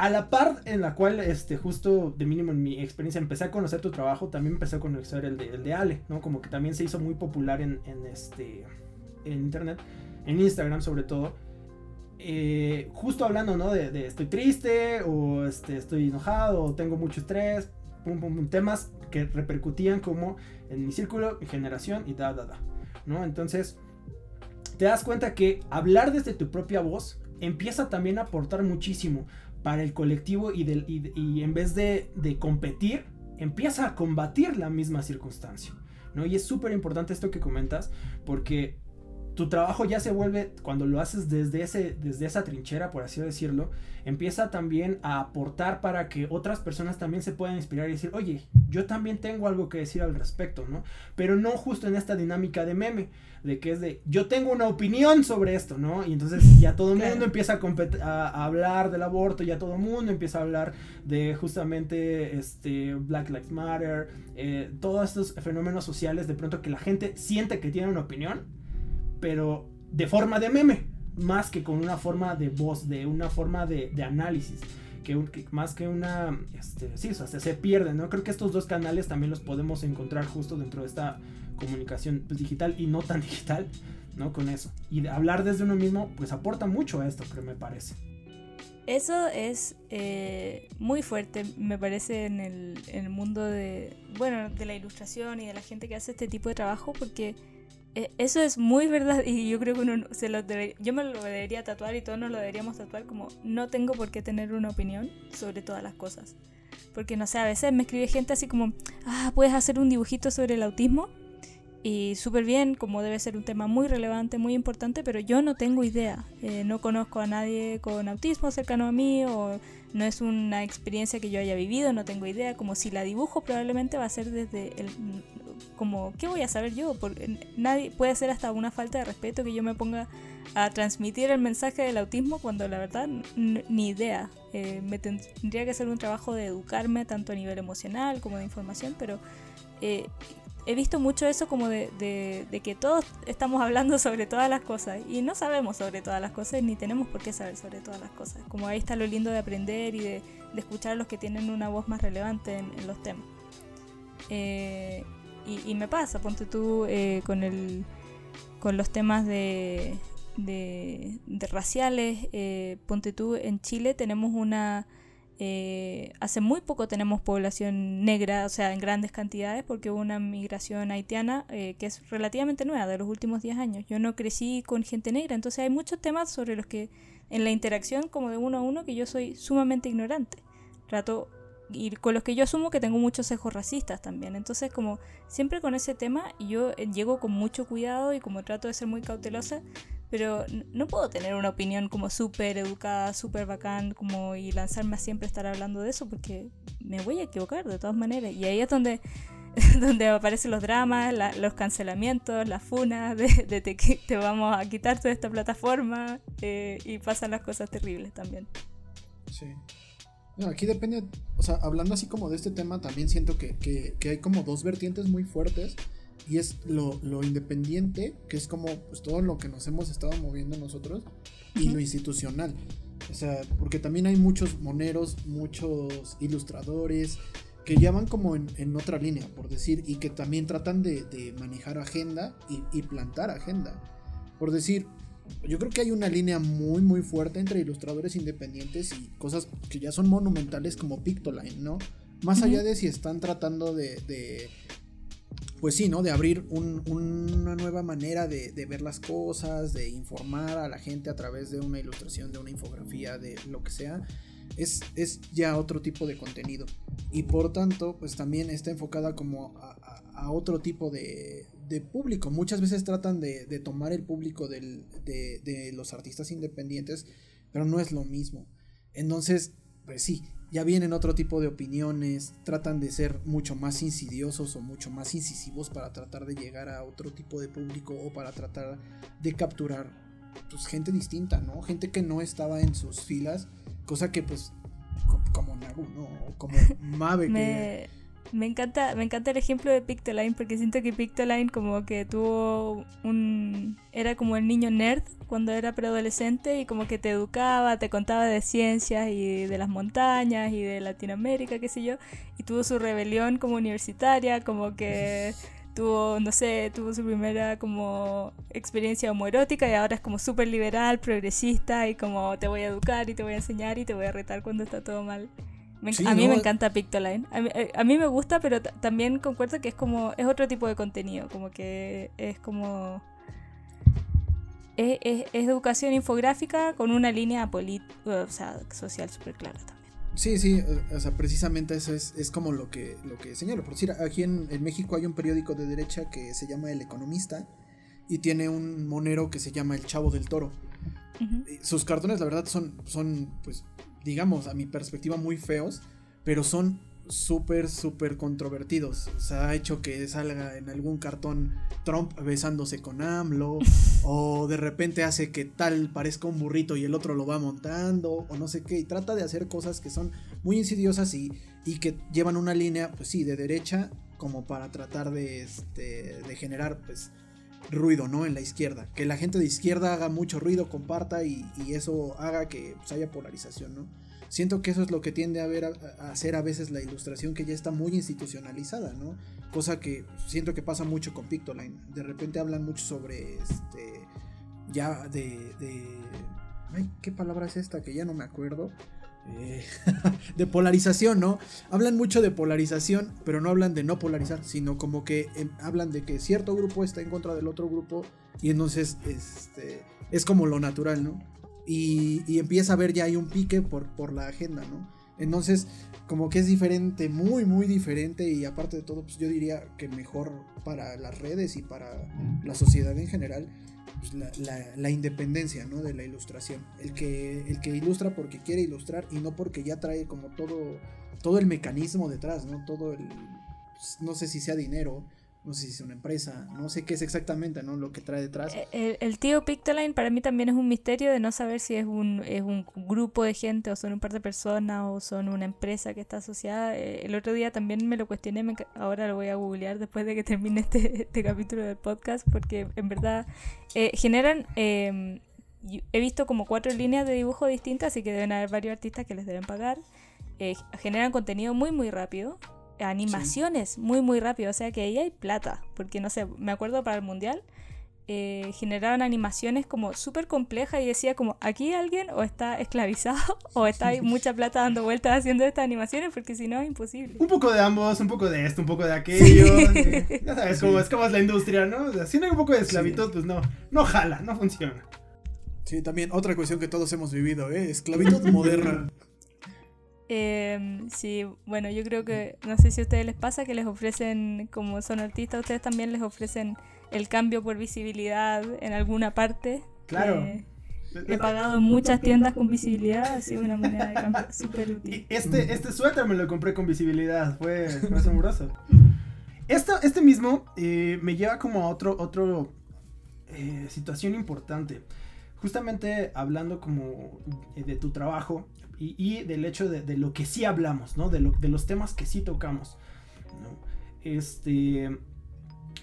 a la par en la cual, este, justo de mínimo en mi experiencia, empecé a conocer tu trabajo, también empecé a conocer el de, Ale, ¿no? Como que también se hizo muy popular en, este, en internet, en Instagram sobre todo. Eh, justo hablando, ¿no? De, estoy triste, o este, estoy enojado, o tengo mucho estrés, temas que repercutían como en mi círculo, mi generación y da, da, da, ¿no? Entonces, te das cuenta que hablar desde tu propia voz empieza también a aportar muchísimo para el colectivo y, en vez de, de, competir, empieza a combatir la misma circunstancia. ¿no? Y es súper importante esto que comentas porque tu trabajo ya se vuelve, cuando lo haces desde, ese, desde esa trinchera, por así decirlo, empieza también a aportar para que otras personas también se puedan inspirar y decir, oye, yo también tengo algo que decir al respecto, ¿no? Pero no justo en esta dinámica de meme, de que es de, yo tengo una opinión sobre esto, ¿no? Y entonces ya todo el mundo empieza a, a, hablar del aborto, ya todo el mundo empieza a hablar de justamente este, Black Lives Matter, eh, todos estos fenómenos sociales, de pronto que la gente siente que tiene una opinión, pero de forma de meme, más que con una forma de voz, de una forma de, de análisis. Que, más que una, este, sí, o sea, se, se pierde, ¿no? Creo que estos dos canales también los podemos encontrar justo dentro de esta comunicación pues, digital y no tan digital, ¿no? Con eso. Y hablar desde uno mismo, pues aporta mucho a esto, creo, me parece. Eso es eh, muy fuerte, me parece, en el, en el, mundo de, bueno, de la ilustración y de la gente que hace este tipo de trabajo, porque eso es muy verdad y yo creo que uno se lo debe, yo me lo debería tatuar y todos nos lo deberíamos tatuar como no tengo por qué tener una opinión sobre todas las cosas. Porque no sé, a veces me escribe gente así como, ah, puedes hacer un dibujito sobre el autismo y súper bien, como debe ser un tema muy relevante, muy importante, pero yo no tengo idea. Eh, no conozco a nadie con autismo cercano a mí o no es una experiencia que yo haya vivido, no tengo idea. Como si la dibujo probablemente va a ser desde el... Como, ¿qué voy a saber yo? Porque nadie puede ser hasta una falta de respeto que yo me ponga a transmitir el mensaje del autismo cuando la verdad ni idea. Eh, me tendría que hacer un trabajo de educarme tanto a nivel emocional como de información, pero eh, he visto mucho eso como de, de, que todos estamos hablando sobre todas las cosas y no sabemos sobre todas las cosas ni tenemos por qué saber sobre todas las cosas. Como ahí está lo lindo de aprender y de, de escuchar a los que tienen una voz más relevante en, en los temas. Eh, y, me pasa, ponte tú eh, con, el, con los temas de, de, raciales, eh, ponte tú en Chile tenemos una... Eh, hace muy poco tenemos población negra, o sea, en grandes cantidades, porque hubo una migración haitiana que es relativamente nueva, de los últimos 10 años. Yo no crecí con gente negra, entonces hay muchos temas sobre los que en la interacción como de uno a uno que yo soy sumamente ignorante. Trato y con los que yo asumo que tengo muchos sesgos racistas también. Entonces, como siempre con ese tema, yo eh, llego con mucho cuidado y como trato de ser muy cautelosa, pero no puedo tener una opinión como súper educada, súper bacán, como y lanzarme a siempre estar hablando de eso, porque me voy a equivocar de todas maneras. Y ahí es donde, donde aparecen los dramas, los cancelamientos, las funas, de, de te, te, vamos a quitar toda esta plataforma, eh, y pasan las cosas terribles también. Sí aquí depende, o sea, hablando así como de este tema, también siento que, hay como dos vertientes muy fuertes. Y es lo, independiente, que es como pues, todo lo que nos hemos estado moviendo nosotros, y lo institucional. O sea, porque también hay muchos moneros, muchos ilustradores, que ya van como en, otra línea, por decir, y que también tratan de, manejar agenda y, y, plantar agenda. Por decir, yo creo que hay una línea muy muy fuerte entre ilustradores independientes y cosas que ya son monumentales como Pictoline, ¿no? Más allá de si están tratando de, pues sí, ¿no? De abrir una nueva manera de, ver las cosas, de informar a la gente a través de una ilustración, de una infografía, de lo que sea. Es, es ya otro tipo de contenido. Y por tanto, pues también está enfocada como a otro tipo de, de público. Muchas veces tratan de, tomar el público de, los artistas independientes, pero no es lo mismo. Entonces, pues sí, ya vienen otro tipo de opiniones, tratan de ser mucho más insidiosos o mucho más incisivos para tratar de llegar a otro tipo de público o para tratar de capturar pues, gente distinta, ¿no? Gente que no estaba en sus filas, cosa que pues como Nagu, ¿no? Como Mave que me encanta, me encanta el ejemplo de Pictoline porque siento que Pictoline como que tuvo un... era como el niño nerd cuando era preadolescente y como que te educaba, te contaba de ciencias y de las montañas y de Latinoamérica, qué sé yo, y tuvo su rebelión como universitaria, como que tuvo, no sé, tuvo su primera como experiencia homoerótica y ahora es como súper liberal, progresista y como te voy a educar y te voy a enseñar y te voy a retar cuando está todo mal a mí me encanta Pictoline. Eh, a mí, me gusta, pero también concuerdo que es como es otro tipo de contenido, como que es como es, educación infográfica con una línea o sea, social súper clara también. Sí, sí, o sea, precisamente eso es, como lo que, lo que señalo. Por decir, aquí en, México hay un periódico de derecha que se llama El Economista y tiene un monero que se llama El Chavo del Toro. Sus cartones, la verdad, son, son pues digamos, a mi perspectiva, muy feos, pero son súper, súper controvertidos. O sea, ha hecho que salga en algún cartón Trump besándose con AMLO, o de repente hace que tal parezca un burrito y el otro lo va montando, o no sé qué, y trata de hacer cosas que son muy insidiosas y, y que llevan una línea, pues sí, de derecha, como para tratar de, este, de generar, pues, ruido, ¿no? En la izquierda. Que la gente de izquierda haga mucho ruido, comparta y, eso haga que pues, haya polarización, ¿no? Siento que eso es lo que tiende a, ver a, hacer a veces la ilustración que ya está muy institucionalizada, ¿no? Cosa que siento que pasa mucho con Pictoline. De repente hablan mucho sobre este. Ya de. de ay, ¿qué palabra es esta? Que ya no me acuerdo. Eh, de polarización, ¿no? Hablan mucho de polarización, pero no hablan de no polarizar, sino como que em, hablan de que cierto grupo está en contra del otro grupo y entonces este, es como lo natural, ¿no? Y, empieza a ver ya hay un pique por, por la agenda, ¿no? Entonces, como que es diferente, muy, muy diferente y aparte de todo, pues yo diría que mejor para las redes y para la sociedad en general pues, la, independencia ¿no? de la ilustración. El que, el que ilustra porque quiere ilustrar y no porque ya trae como todo, todo el mecanismo detrás, ¿no? Todo el. Pues, no sé si sea dinero, no sé si es una empresa, no sé qué es exactamente, ¿no? Lo que trae detrás. Eh, el, tío Pictoline para mí también es un misterio de no saber si es un, es un grupo de gente o son un par de personas o son una empresa que está asociada. Eh, el otro día también me lo cuestioné, ahora lo voy a googlear después de que termine este, este capítulo del podcast porque en verdad eh, generan... Em, he visto como cuatro líneas de dibujo distintas, así que deben haber varios artistas que les deben pagar. generan contenido muy muy rápido animaciones muy, muy rápido. O sea que ahí hay plata. Porque no sé, me acuerdo para el mundial. Eh, generaban animaciones como súper complejas y decía como aquí alguien o está esclavizado o está hay mucha plata dando vueltas haciendo estas animaciones porque si no es imposible. Un poco de ambos, un poco de esto, un poco de aquello. Ya sabes cómo es, cómo es la industria, ¿no? si no hay un poco de esclavitud, pues no, no jala, no funciona. Sí, también otra cuestión que todos hemos vivido, ¿eh? Esclavitud moderna. Eh, sí, bueno, yo creo que, no sé si a ustedes les pasa que les ofrecen, como son artistas, ustedes también les ofrecen el cambio por visibilidad en alguna parte. Claro. Eh, he pagado en muchas tiendas con visibilidad, ha sido una moneda de cambio súper útil. Este, este suéter me lo compré con visibilidad, fue, asombroso. Esto, este mismo eh, me lleva como a otro, otro eh, situación importante. Justamente hablando como de tu trabajo y, del hecho de, lo que sí hablamos, ¿no? De, lo, de los temas que sí tocamos. Este,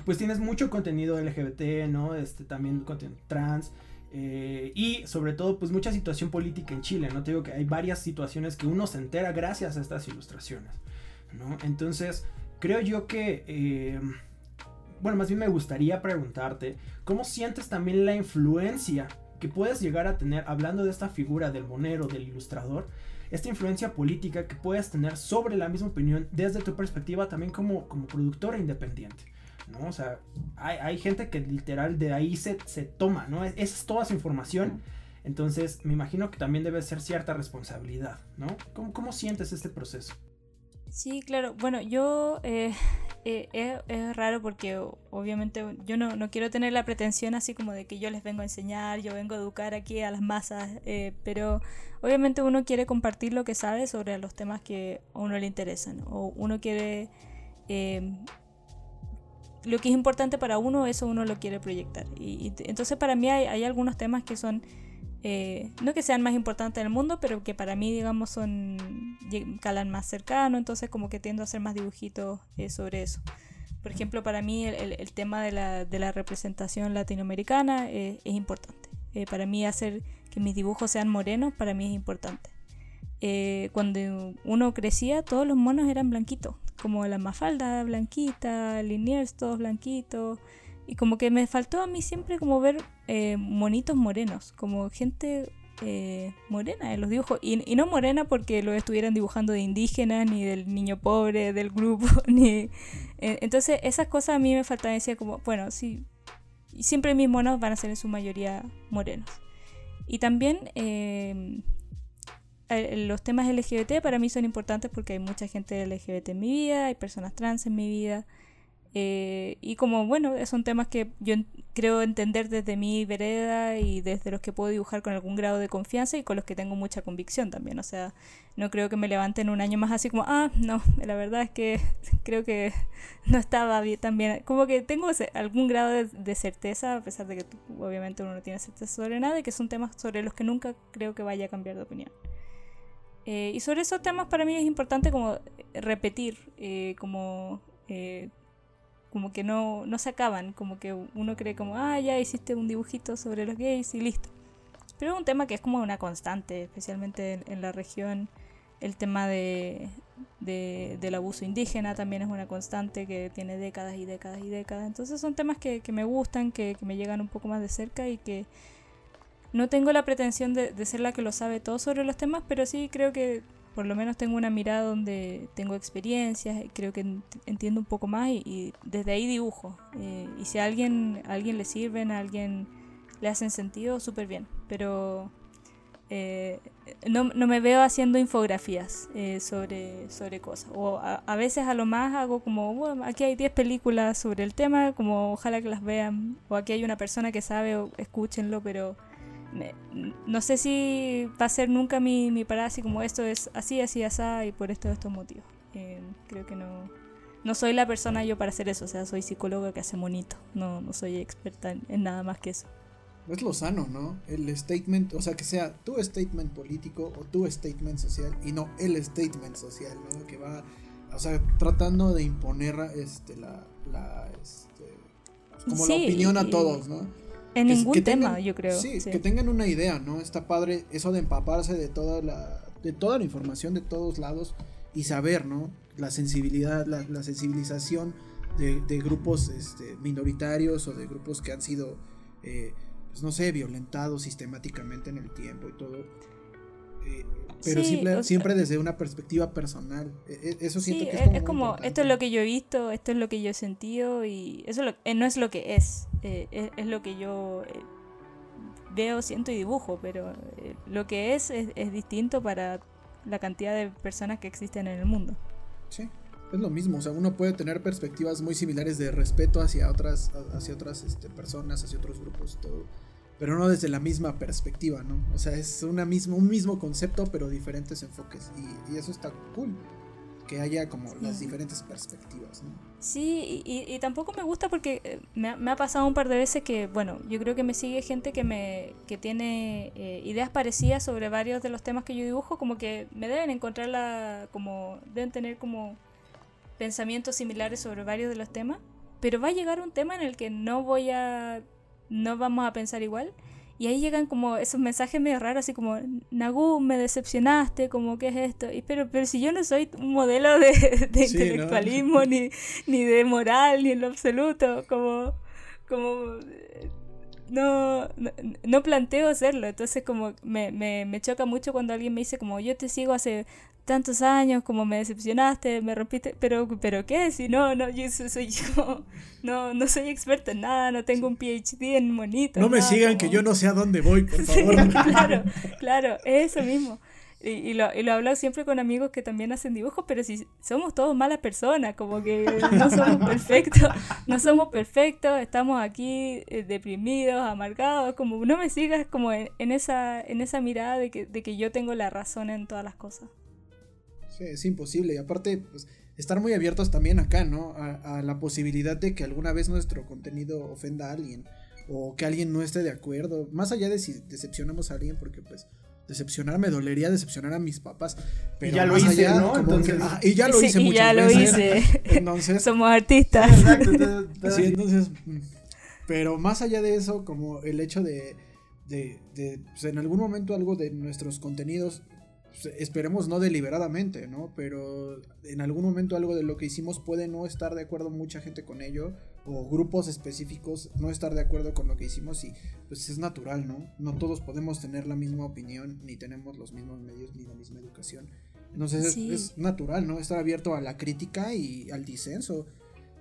pues tienes mucho contenido LGBT, ¿no? Este, también contenido trans. Eh, y sobre todo, pues mucha situación política en Chile, ¿no? Te digo que hay varias situaciones que uno se entera gracias a estas ilustraciones, ¿no? Entonces, creo yo que, eh, bueno, más bien me gustaría preguntarte, ¿cómo sientes también la influencia que puedes llegar a tener, hablando de esta figura del monero, del ilustrador, esta influencia política que puedes tener sobre la misma opinión desde tu perspectiva también como, como productora independiente? ¿no? O sea, hay, hay gente que literal de ahí se, se toma, ¿no? Esa es toda su información. Entonces, me imagino que también debe ser cierta responsabilidad, ¿no? ¿Cómo, cómo sientes este proceso? Sí, claro. Bueno, yo eh, eh, es, raro porque obviamente yo no, no, quiero tener la pretensión así como de que yo les vengo a enseñar, yo vengo a educar aquí a las masas, eh, pero obviamente uno quiere compartir lo que sabe sobre los temas que a uno le interesan o uno quiere lo que es importante para uno, eso uno lo quiere proyectar. Y, entonces para mí hay, algunos temas que son, eh, no que sean más importantes en el mundo, pero que para mí, digamos, son, calan más cercano, entonces como que tiendo a hacer más dibujitos eh, sobre eso. Por ejemplo, para mí el, tema de la, representación latinoamericana eh, es importante. Eh, para mí hacer que mis dibujos sean morenos, para mí es importante. Cuando uno crecía, todos los monos eran blanquitos, como la Mafalda blanquita, Liniers todos blanquitos, y como que me faltó a mí siempre como ver eh, monitos morenos, como gente eh, morena en los dibujos, y, no morena porque lo estuvieran dibujando de indígenas, ni del niño pobre del grupo, ni... entonces esas cosas a mí me faltaban, decía como, bueno, sí, siempre mis monos van a ser en su mayoría morenos. Y también los temas LGBT para mí son importantes porque hay mucha gente LGBT en mi vida, hay personas trans en mi vida. Eh, y como, bueno, son temas que yo creo entender desde mi vereda y desde los que puedo dibujar con algún grado de confianza y con los que tengo mucha convicción también. O sea, no creo que me levanten un año más así como, ah, no, la verdad es que creo que no estaba bien, tan bien. Como que tengo algún grado de, de certeza, a pesar de que obviamente uno no tiene certeza sobre nada, y que son temas sobre los que nunca creo que vaya a cambiar de opinión. Eh, y sobre esos temas para mí es importante como repetir, eh, como, eh, como que no, no se acaban, como que uno cree como, ah, ya hiciste un dibujito sobre los gays y listo. Pero es un tema que es como una constante, especialmente en, la región. El tema de, de, del abuso indígena también es una constante que tiene décadas y décadas y décadas. Entonces son temas que, que me gustan, que, que me llegan un poco más de cerca y que no tengo la pretensión de, de, ser la que lo sabe todo sobre los temas, pero sí creo que por lo menos tengo una mirada donde tengo experiencias, creo que entiendo un poco más y, desde ahí dibujo. Eh, y si a alguien, alguien le sirven, a alguien le hacen sentido, súper bien. Pero eh, no, no, me veo haciendo infografías eh, sobre, sobre cosas. O a, a, veces a lo más hago como, bueno, aquí hay 10 películas sobre el tema, como ojalá que las vean. O aquí hay una persona que sabe, o escúchenlo, pero no sé si va a ser nunca mi, mi parada así como esto es así, así, así y por esto, estos motivos. Eh, creo que no, no soy la persona yo para hacer eso, o sea, soy psicóloga que hace monito, no, no soy experta en, en nada más que eso. Es lo sano, ¿no? El statement, o sea, que sea tu statement político o tu statement social y no el statement social, ¿no? Que va, o sea, tratando de imponer este, la, la este, como sí, la opinión a todos, ¿no? En que, ningún que tema, tengan, yo creo. Sí, sí, que tengan una idea, ¿no? Está padre eso de empaparse de toda la, de toda la información de todos lados y saber, ¿no? La sensibilidad, la, sensibilización de, grupos este, minoritarios o de grupos que han sido, eh, pues no sé, violentados sistemáticamente en el tiempo y todo. Eh, pero siempre, siempre desde una perspectiva personal. E, e, eso siento que es como, es como esto es lo que yo he visto, esto es lo que yo he sentido y eso eh, no es lo que es, es, lo que yo veo, siento y dibujo, pero lo que es, es distinto para la cantidad de personas que existen en el mundo. Sí, es lo mismo, o sea, uno puede tener perspectivas muy similares de respeto hacia otras, hacia otras este, personas, hacia otros grupos, todo, pero no desde la misma perspectiva, ¿no? O sea, es una misma, un mismo concepto, pero diferentes enfoques, y, y eso está cool que haya como las diferentes perspectivas. ¿no? Sí, y, tampoco me gusta porque eh, me ha, pasado un par de veces que, bueno, yo creo que me sigue gente que me que tiene eh, ideas parecidas sobre varios de los temas que yo dibujo, como que me deben encontrar la, como, deben tener como pensamientos similares sobre varios de los temas, pero va a llegar un tema en el que no voy a, no vamos a pensar igual y ahí llegan como esos mensajes medio raros, así como, Nagu, me decepcionaste, como, ¿qué es esto? Y, pero, pero si yo no soy un modelo de, intelectualismo, ni, ni de moral, ni en lo absoluto, como, como no, no, planteo hacerlo. Entonces como me, me, me, choca mucho cuando alguien me dice como yo te sigo hace tantos años, como me decepcionaste, me rompiste, pero, pero ¿qué? Si no, no, yo soy yo, no, no soy experto en nada, no tengo un PhD en monito. No me sigan que yo no sé a dónde voy, por favor. claro, claro, eso mismo. Y, y, lo, y lo hablo siempre con amigos que también hacen dibujos, pero si somos todos malas personas, como que no somos perfectos, no somos perfectos, estamos aquí eh, deprimidos, amargados, como no me sigas como en, en, esa, en esa mirada de que, de que yo tengo la razón en todas las cosas es imposible. Y aparte, pues, estar muy abiertos también acá, ¿no? A, la posibilidad de que alguna vez nuestro contenido ofenda a alguien. O que alguien no esté de acuerdo. Más allá de si decepcionamos a alguien, porque pues decepcionar me dolería decepcionar a mis papás. Pero ya lo hice, ¿no? Ah, y ya lo hice y ya lo hice. Entonces, somos artistas. Exacto. sí, entonces, mm, pero más allá de eso, como el hecho de, de, de pues, en algún momento algo de nuestros contenidos pues, esperemos no deliberadamente, ¿no? Pero en algún momento algo de lo que hicimos puede no estar de acuerdo mucha gente con ello, o grupos específicos no estar de acuerdo con lo que hicimos y pues es natural, ¿no? No todos podemos tener la misma opinión, ni tenemos los mismos medios, ni la misma educación. Entonces es, es, natural, ¿no? Estar abierto a la crítica y al disenso,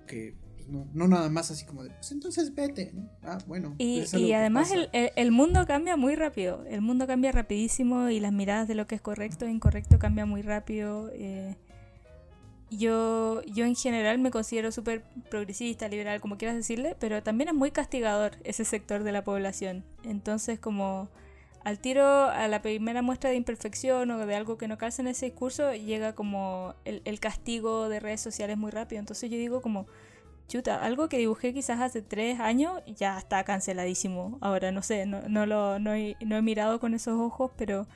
que no, nada más así como de, pues entonces vete, Ah, bueno. Y, y además el, el, mundo cambia muy rápido, el mundo cambia rapidísimo y las miradas de lo que es correcto e incorrecto cambia muy rápido. Eh, yo, yo en general me considero súper progresista, liberal, como quieras decirle, pero también es muy castigador ese sector de la población. Entonces como al tiro a la primera muestra de imperfección o de algo que no calza en ese discurso llega como el, el castigo de redes sociales muy rápido. Entonces yo digo como chuta, algo que dibujé quizás hace tres años ya está canceladísimo. Ahora no sé, no, no lo, no he, no he mirado con esos ojos, pero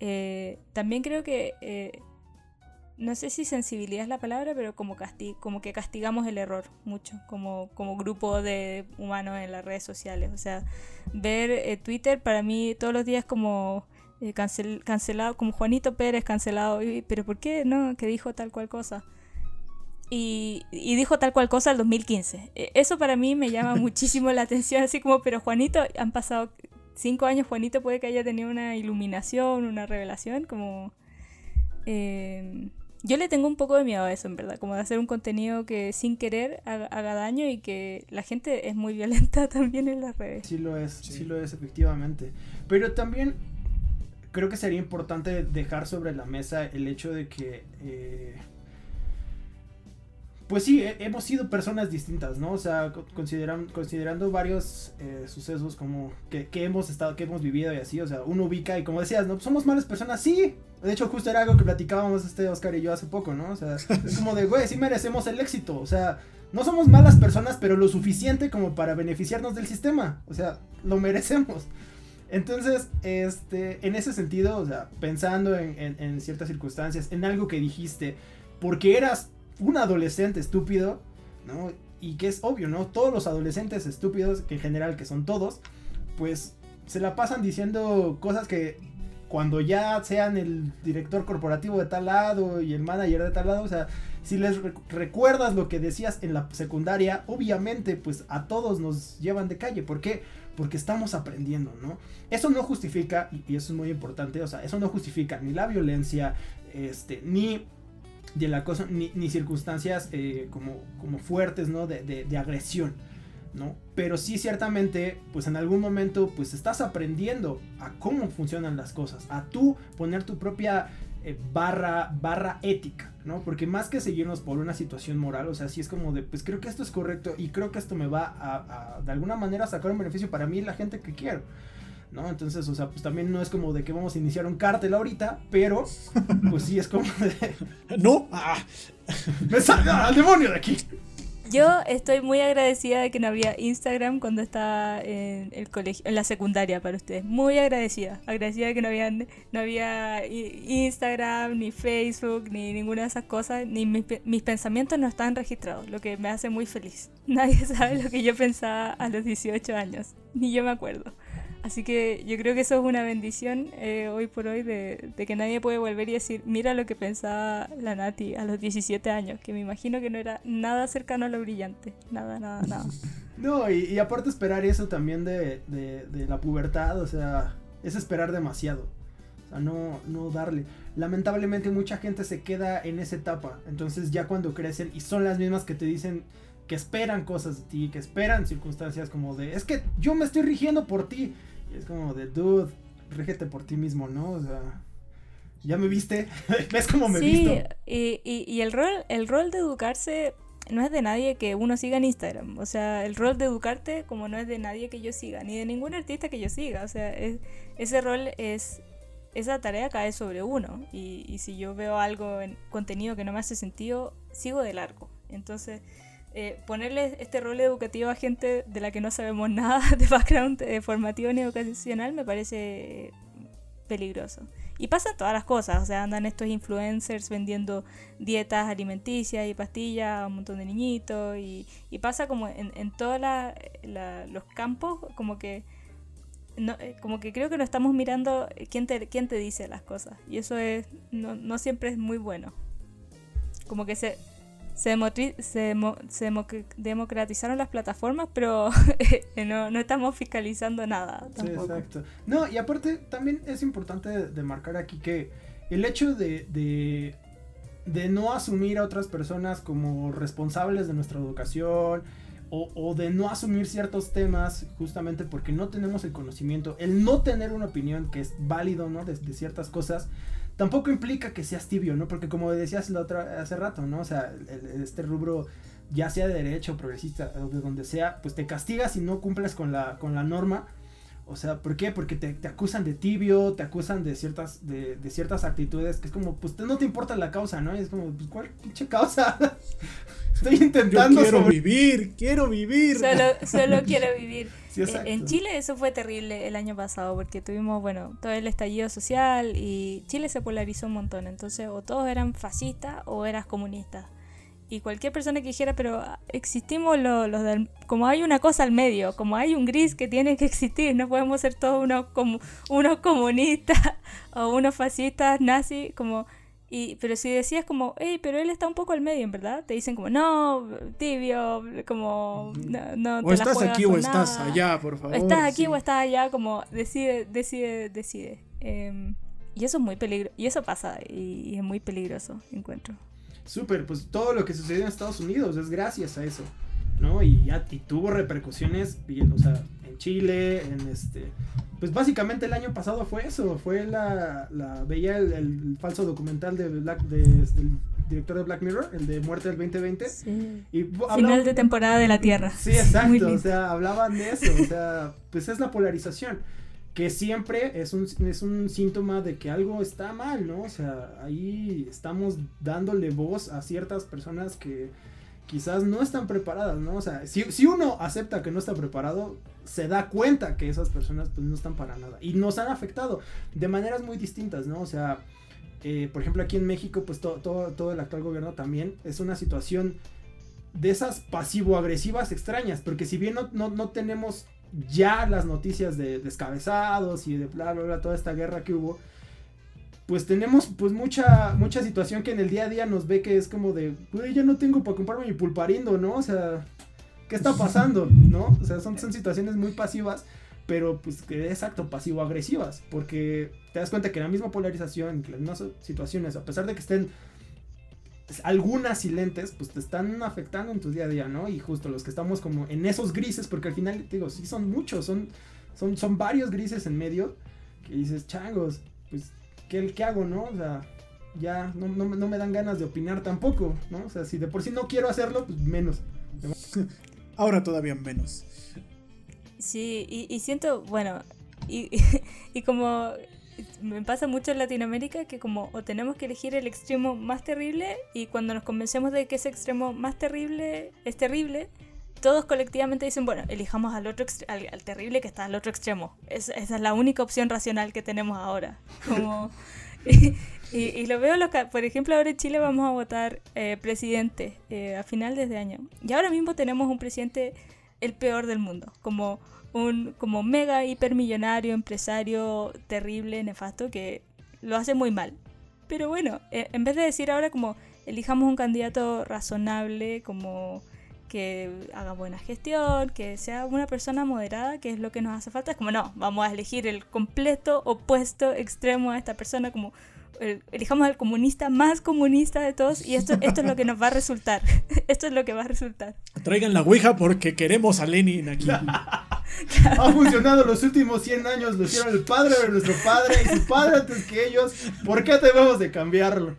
eh, también creo que, eh, no sé si sensibilidad es la palabra, pero como, como que castigamos el error mucho, como, como grupo de humanos en las redes sociales. O sea, ver eh, Twitter para mí todos los días como... cancelado, como Juanito Pérez cancelado, pero ¿por qué no? Que dijo tal cual cosa y, dijo tal cual cosa el 2015. E, eso para mí me llama muchísimo la atención, así como, pero Juanito, han pasado cinco años, Juanito puede que haya tenido una iluminación, una revelación, como... Eh, yo le tengo un poco de miedo a eso, en verdad, como de hacer un contenido que sin querer haga, daño y que la gente es muy violenta también en las redes. Sí lo es, sí, lo es, efectivamente. Pero también creo que sería importante dejar sobre la mesa el hecho de que... Eh, pues sí, hemos sido personas distintas, ¿no? O sea, considerando varios eh, sucesos como que, hemos estado, que hemos vivido y así, o sea, uno ubica y como decías, ¿no? Somos malas personas, sí. De hecho, justo era algo que platicábamos este Oscar y yo hace poco, ¿no? O sea, es como de, güey, sí merecemos el éxito, o sea, no somos malas personas, pero lo suficiente como para beneficiarnos del sistema, o sea, lo merecemos. Entonces, este, en ese sentido, o sea, pensando en, en ciertas circunstancias, en algo que dijiste, porque eras un adolescente estúpido, ¿no? Y que es obvio, ¿no? Todos los adolescentes estúpidos, que en general que son todos, pues se la pasan diciendo cosas que cuando ya sean el director corporativo de tal lado y el manager de tal lado, o sea, si les recuerdas lo que decías en la secundaria, obviamente pues a todos nos llevan de calle. ¿Por qué? Porque estamos aprendiendo, ¿no? Eso no justifica, y, eso es muy importante, o sea, eso no justifica ni la violencia, este, ni de la cosa, ni, circunstancias eh, como, como fuertes, ¿no? De, de, agresión, ¿no? Pero sí ciertamente, pues en algún momento, pues estás aprendiendo a cómo funcionan las cosas, a tú poner tu propia eh, barra, barra ética, ¿no? Porque más que seguirnos por una situación moral, o sea, sí es como de, pues creo que esto es correcto y creo que esto me va a, de alguna manera sacar un beneficio para mí y la gente que quiero. ¿No? Entonces, o sea, pues también no es como de que vamos a iniciar un cártel ahorita, pero pues sí es como de... ¡No! ¡Ah! ¡Me salga al demonio de aquí! Yo estoy muy agradecida de que no había Instagram cuando estaba en el colegio, en la secundaria para ustedes. Muy agradecida. Agradecida de que no había, no había Instagram, ni Facebook, ni ninguna de esas cosas. Ni mis, mis pensamientos no estaban registrados, lo que me hace muy feliz. Nadie sabe lo que yo pensaba a los 18 años. Ni yo me acuerdo. Así que yo creo que eso es una bendición eh, hoy por hoy de, que nadie puede volver y decir, mira lo que pensaba la Nati a los 17 años, que me imagino que no era nada cercano a lo brillante, nada, nada, nada. No, y, aparte esperar eso también de, la pubertad, o sea, es esperar demasiado. O sea, no, no darle. Lamentablemente mucha gente se queda en esa etapa, entonces ya cuando crecen y son las mismas que te dicen que esperan cosas de ti, que esperan circunstancias como de, es que yo me estoy rigiendo por ti es como de, dude, rígete por ti mismo, ¿no? O sea, ya me viste, ves cómo me sí, Y, y, el rol, el rol de educarse no es de nadie que uno siga en Instagram. O sea, el rol de educarte como no es de nadie que yo siga, ni de ningún artista que yo siga. O sea, ese rol es... Esa tarea cae sobre uno. Y, y si yo veo algo en contenido que no me hace sentido, sigo de largo. Entonces, eh, ponerle este rol educativo a gente de la que no sabemos nada de background eh, formativo ni educacional me parece peligroso. Y pasa todas las cosas, o sea, andan estos influencers vendiendo dietas alimenticias y pastillas a un montón de niñitos y, pasa como en, todos los campos, como que... Eh, como que creo que no estamos mirando quién te, quién te dice las cosas y eso es no, no siempre es muy bueno como que se, se, se, democratizaron las plataformas, pero no, no, estamos fiscalizando nada. Tampoco. Sí, exacto. No, y aparte también es importante de, marcar aquí que el hecho de, de, de, no asumir a otras personas como responsables de nuestra educación o, o, de no asumir ciertos temas justamente porque no tenemos el conocimiento, el no tener una opinión que es válido ¿no? de, de ciertas cosas tampoco implica que seas tibio, ¿no? Porque como decías la otra, hace rato, ¿no? O sea, este rubro, ya sea de derecho, progresista, o de donde sea, pues te castigas si no cumples con la, con la norma. O sea, ¿por qué? Porque te, acusan de tibio, te acusan de ciertas, de, de, ciertas actitudes que es como, pues no te importa la causa, ¿no? Y es como, pues, ¿cuál pinche causa? Estoy intentando. Yo quiero vivir, quiero vivir. Solo, solo quiero vivir. Eh, en Chile eso fue terrible el año pasado porque tuvimos, bueno, todo el estallido social y Chile se polarizó un montón. Entonces, o todos eran fascistas o eras comunistas. Y cualquier persona que dijera, pero existimos los, los del, como hay una cosa al medio, como hay un gris que tiene que existir, no podemos ser todos unos, como, unos comunistas o unos fascistas nazis, como y, pero si decías como, hey, pero él está un poco al medio, en verdad, te dicen como, no, tibio, como, no, no O estás aquí o estás allá, por favor. Estás aquí o estás allá, como, decide, decide, decide. Em, y eso es muy peligroso, y eso pasa, y, es muy peligroso, encuentro. Súper, pues todo lo que sucedió en Estados Unidos es gracias a eso, ¿no? Y ya y tuvo repercusiones, o sea, en Chile, en este pues básicamente el año pasado fue eso, fue la, la veía el, falso documental de Black, del director de Black Mirror, el de Muerte del 2020. Sí. Y Final de temporada de la Tierra. Sí, exacto, o sea, hablaban de eso, o sea, pues es la polarización, que siempre es un, es un síntoma de que algo está mal, ¿no? O sea, ahí estamos dándole voz a ciertas personas que quizás no están preparadas, ¿no? O sea, si, si uno acepta que no está preparado, se da cuenta que esas personas pues no están para nada y nos han afectado de maneras muy distintas, ¿no? O sea, eh, por ejemplo aquí en México pues todo, todo, el actual gobierno también es una situación de esas pasivo-agresivas extrañas, porque si bien no, no, tenemos ya las noticias de descabezados y de bla, bla, bla, toda esta guerra que hubo, pues tenemos pues mucha mucha situación que en el día a día nos ve que es como de, güey, ya no tengo para comprarme mi pulparindo, ¿no? O sea, ¿qué está pasando? ¿No? O sea, son, son situaciones muy pasivas, pero pues que exacto, pasivo-agresivas, porque te das cuenta que la misma polarización, que las mismas situaciones, a pesar de que estén algunas silentes, pues te están afectando en tu día a día, ¿no? Y justo los que estamos como en esos grises, porque al final, te digo, sí son muchos, son, son, son varios grises en medio, que dices, changos, pues, ¿qué, qué hago, no? O sea, ya no, no, no, me dan ganas de opinar tampoco, ¿no? O sea, si de por sí no quiero hacerlo, pues menos. Ahora todavía menos. Sí, y, y siento, bueno, y, y como me pasa mucho en Latinoamérica que como o tenemos que elegir el extremo más terrible y cuando nos convencemos de que ese extremo más terrible es terrible, todos colectivamente dicen, bueno, elijamos al otro al, al, terrible que está al otro extremo. Es, esa es la única opción racional que tenemos ahora. Como, y, y, lo veo, por ejemplo, ahora en Chile vamos a votar eh, presidente eh, a final de este año. Y ahora mismo tenemos un presidente el peor del mundo. Como un como mega hipermillonario, empresario terrible, nefasto, que lo hace muy mal. Pero bueno, e, en vez de decir ahora como elijamos un candidato razonable, como que haga buena gestión, que sea una persona moderada, que es lo que nos hace falta, es como no, vamos a elegir el completo opuesto extremo a esta persona, como elijamos al comunista más comunista de todos y esto, esto es lo que nos va a resultar. esto es lo que va a resultar. Traigan la Ouija porque queremos a Lenin aquí. Ha funcionado los últimos 100 años, lo hicieron el padre de nuestro padre y su padre antes que ellos. ¿Por qué debemos de cambiarlo?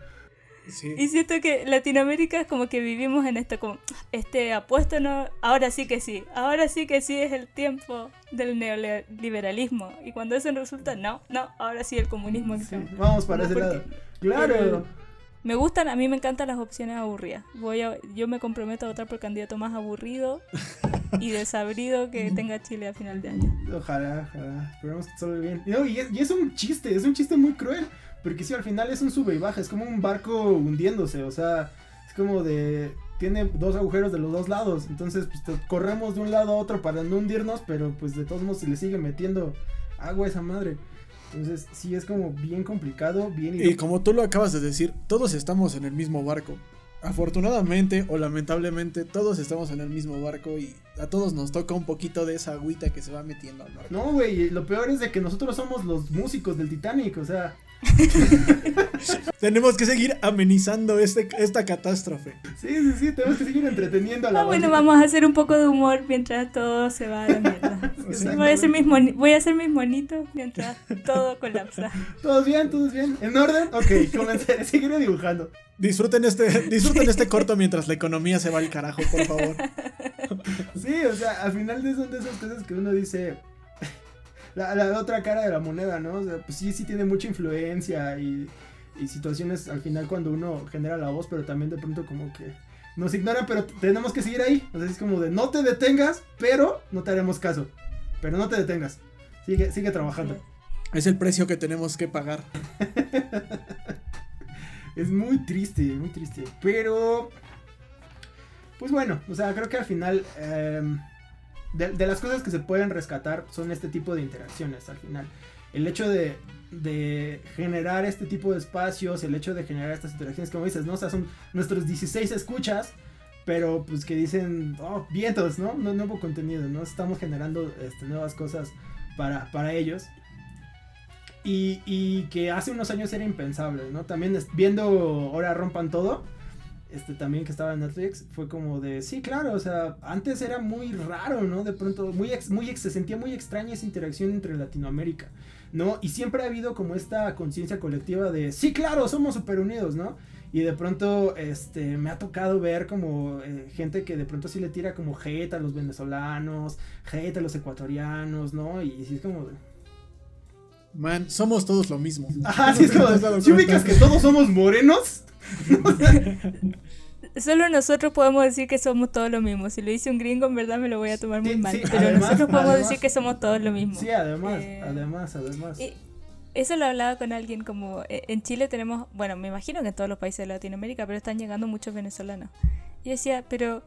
Y siento que Latinoamérica es como que vivimos en esto, como este apuesto no, ahora sí que sí, ahora sí que sí es el tiempo del neoliberalismo. Y cuando eso resulta, no, no, ahora sí el comunismo. vamos para ese lado. Claro. Me gustan, a mí me encantan las opciones aburridas. Voy a, yo me comprometo a votar por el candidato más aburrido y desabrido que tenga Chile a final de año. Ojalá, ojalá. Esperemos que todo bien. y, es, y es un chiste, es un chiste muy cruel. Porque si al final es un sube y baja, es como un barco hundiéndose, o sea, es como de... Tiene dos agujeros de los dos lados, entonces pues corremos de un lado a otro para no hundirnos, pero pues de todos modos se le sigue metiendo agua a esa madre. Entonces sí es como bien complicado, bien... Y como tú lo acabas de decir, todos estamos en el mismo barco. Afortunadamente o lamentablemente todos estamos en el mismo barco y a todos nos toca un poquito de esa agüita que se va metiendo al barco. No, güey, lo peor es de que nosotros somos los músicos del Titanic, o sea, tenemos que seguir amenizando este, esta catástrofe. Sí, sí, sí, tenemos que seguir entreteniendo a la ah, Bueno, vamos a hacer un poco de humor mientras todo se va a la mierda. voy, a hacer mis voy a hacer mis monitos mientras todo colapsa. ¿Todos bien? ¿Todos bien? ¿En orden? Ok, comencé, seguiré dibujando. Disfruten este, disfruten este corto mientras la economía se va al carajo, por favor. Sí, o sea, al final de son de esas cosas que uno dice, la, otra cara de la moneda, ¿no? O sea, pues sí, sí tiene mucha influencia y, y situaciones al final cuando uno genera la voz, pero también de pronto como que nos ignoran, pero tenemos que seguir ahí. O sea, es como de no te detengas, pero no te haremos caso. Pero no te detengas. Sigue, sigue trabajando. Es el precio que tenemos que pagar. es muy triste, muy triste. Pero. Pues bueno, o sea, creo que al final. Eh, de, las cosas que se pueden rescatar son este tipo de interacciones al final. El hecho de, de generar este tipo de espacios, el hecho de generar estas interacciones, como dices, ¿no? Son nuestros 16 escuchas, pero pues que dicen, oh, vientos, ¿no? no nuevo contenido, ¿no? Estamos generando este, nuevas cosas para, para ellos. Y, y, que hace unos años era impensable, ¿no? También viendo ahora rompan todo este también que estaba en Netflix, fue como de, sí, claro, o sea, antes era muy raro, ¿no? De pronto, muy, muy se sentía muy extraña esa interacción entre Latinoamérica, ¿no? Y siempre ha habido como esta conciencia colectiva de, sí, claro, somos super unidos, ¿no? Y de pronto, este, me ha tocado ver como eh, gente que de pronto sí le tira como hate a los venezolanos, hate a los ecuatorianos, ¿no? Y, sí es como de... Man, somos todos lo mismo. Ajá, sí es como, si ubicas que todos somos morenos? Solo nosotros podemos decir que somos todos lo mismo. Si lo dice un gringo, en verdad me lo voy a tomar muy mal. pero nosotros podemos decir que somos todos lo mismo. Sí, además, eh, además, además. eso lo hablaba con alguien como eh, en Chile tenemos, bueno, me imagino que en todos los países de Latinoamérica, pero están llegando muchos venezolanos. Y decía, pero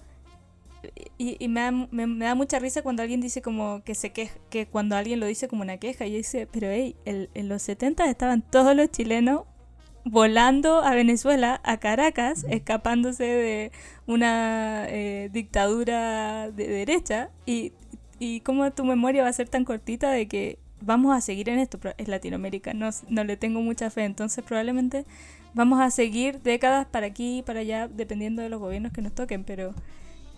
y, me, da, me, da, mucha risa cuando alguien dice como que se queja, que cuando alguien lo dice como una queja, y dice, pero hey, en los 70 estaban todos los chilenos volando a Venezuela, a Caracas, escapándose de una eh, dictadura de derecha, y, y cómo tu memoria va a ser tan cortita de que vamos a seguir en esto, es Latinoamérica, no, no le tengo mucha fe, entonces probablemente vamos a seguir décadas para aquí y para allá, dependiendo de los gobiernos que nos toquen, pero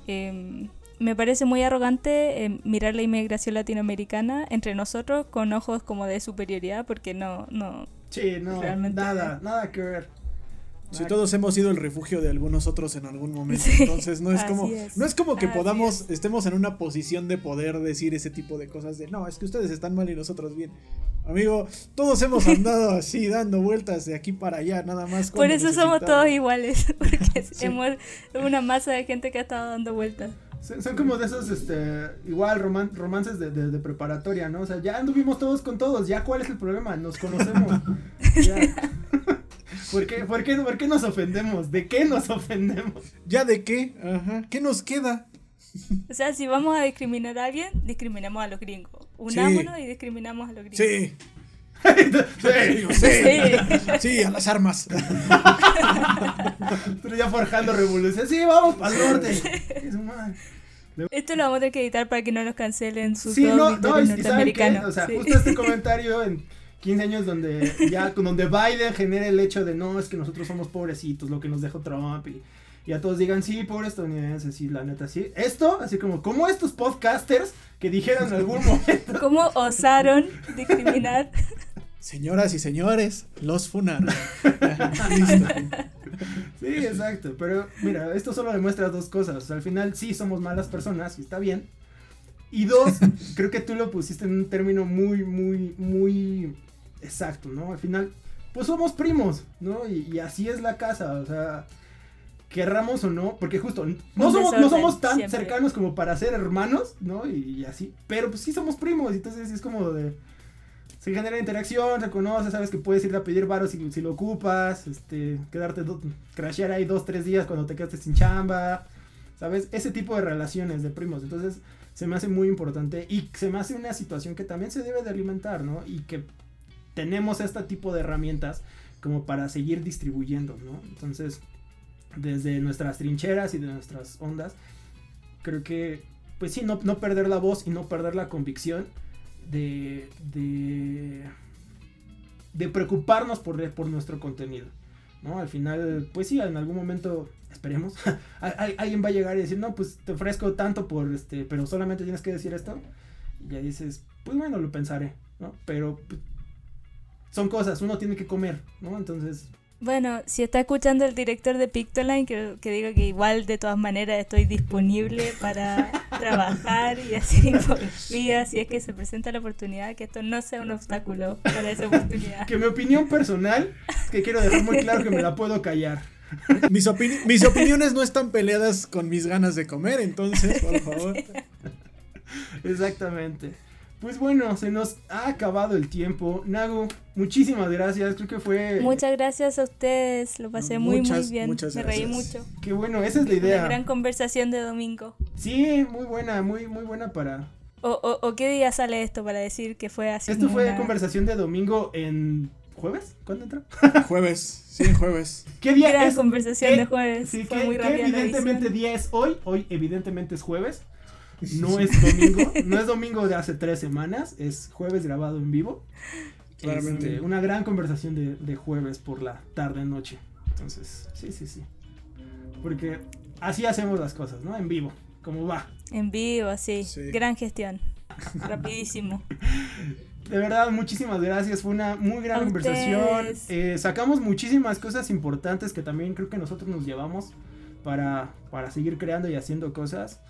em, me parece muy arrogante em, mirar la inmigración latinoamericana entre nosotros con ojos como de superioridad, porque no, no. Sí, no, nada, nada que ver. Si todos hemos sido el refugio de algunos otros en algún momento, entonces no es como no es como que podamos estemos en una posición de poder decir ese tipo de cosas de no, es que ustedes están mal y nosotros bien. Amigo, todos hemos andado así dando vueltas de aquí para allá, nada más. Por eso somos todos iguales, porque somos una masa de gente que ha estado dando vueltas. Son, como de esos, este, igual romances de, de, preparatoria, ¿no? O sea, ya anduvimos todos con todos, ya cuál es el problema, nos conocemos. ¿Por qué, por, qué, ¿Por qué nos ofendemos? ¿De qué nos ofendemos? ¿Ya de qué? Ajá. ¿Qué nos queda? O sea, si vamos a discriminar a alguien, discriminamos a los gringos. Unámonos y discriminamos a los gringos. Sí. Sí, sí, sí, a las armas. Pero ya forjando revolución. Sí, vamos para el norte. Esto lo vamos a tener que editar para que no nos cancelen sus sí, no, no, norteamericanos. O sea, justo este comentario en 15 años donde ya donde Biden genera el hecho de no, es que nosotros somos pobrecitos, lo que nos dejó Trump y, y a todos digan, sí, pobre estadounidense, sí, la neta, sí. Esto, así como, como estos podcasters que dijeron en algún momento. ¿Cómo osaron discriminar? Señoras y señores, los funaron. sí, exacto. Pero mira, esto solo demuestra dos cosas. al final sí somos malas personas y está bien. Y dos, creo que tú lo pusiste en un término muy, muy, muy Exacto, ¿no? Al final, pues somos primos, ¿no? Y, así es la casa, o sea, querramos o no, porque justo, no somos, no somos tan cercanos como para ser hermanos, ¿no? Y, así, pero pues sí somos primos, entonces es como de... Se genera interacción, se conoce, sabes que puedes ir a pedir varos si, si lo ocupas, este, quedarte, crashear ahí dos, tres días cuando te quedaste sin chamba, ¿sabes? Ese tipo de relaciones de primos, entonces se me hace muy importante y se me hace una situación que también se debe de alimentar, ¿no? Y que tenemos este tipo de herramientas como para seguir distribuyendo, ¿no? Entonces, desde nuestras trincheras y de nuestras ondas, creo que, pues sí, no, no perder la voz y no perder la convicción de, de, de preocuparnos por, por nuestro contenido, ¿no? Al final, pues sí, en algún momento, esperemos, alguien va a llegar y decir, no, pues te ofrezco tanto por este, pero solamente tienes que decir esto. Y ya dices, pues bueno, lo pensaré, ¿no? Pero pues, son cosas, uno tiene que comer, ¿no? Entonces... Bueno, si está escuchando el director de Pictoline, que, que diga que igual de todas maneras estoy disponible para trabajar y hacer infografía si es que se presenta la oportunidad, que esto no sea un obstáculo para esa oportunidad. Que mi opinión personal, que quiero dejar muy claro que me la puedo callar. Mis, mis opiniones no están peleadas con mis ganas de comer, entonces, por favor. Exactamente. Pues bueno, se nos ha acabado el tiempo. Nago, muchísimas gracias. Creo que fue. Muchas gracias a ustedes. Lo pasé muy, muy bien. Me reí mucho. Qué bueno, esa es la idea. Una gran conversación de domingo. Sí, muy buena, muy, muy buena para. O, o, qué día sale esto para decir que fue así? Esto fue conversación de domingo en. ¿Jueves? ¿Cuándo entró? jueves, sí, jueves. ¿Qué día Gran conversación de jueves. Sí, fue muy ¿qué evidentemente día es hoy? Hoy, evidentemente, es jueves. No es domingo, no es domingo de hace tres semanas, es jueves grabado en vivo. Claramente. Este, una gran conversación de, jueves por la tarde noche. Entonces, sí, sí, sí. Porque así hacemos las cosas, ¿no? En vivo, como va. En vivo, sí. Gran gestión. Rapidísimo. De verdad, muchísimas gracias. Fue una muy gran conversación. Eh, sacamos muchísimas cosas importantes que también creo que nosotros nos llevamos para, para seguir creando y haciendo cosas.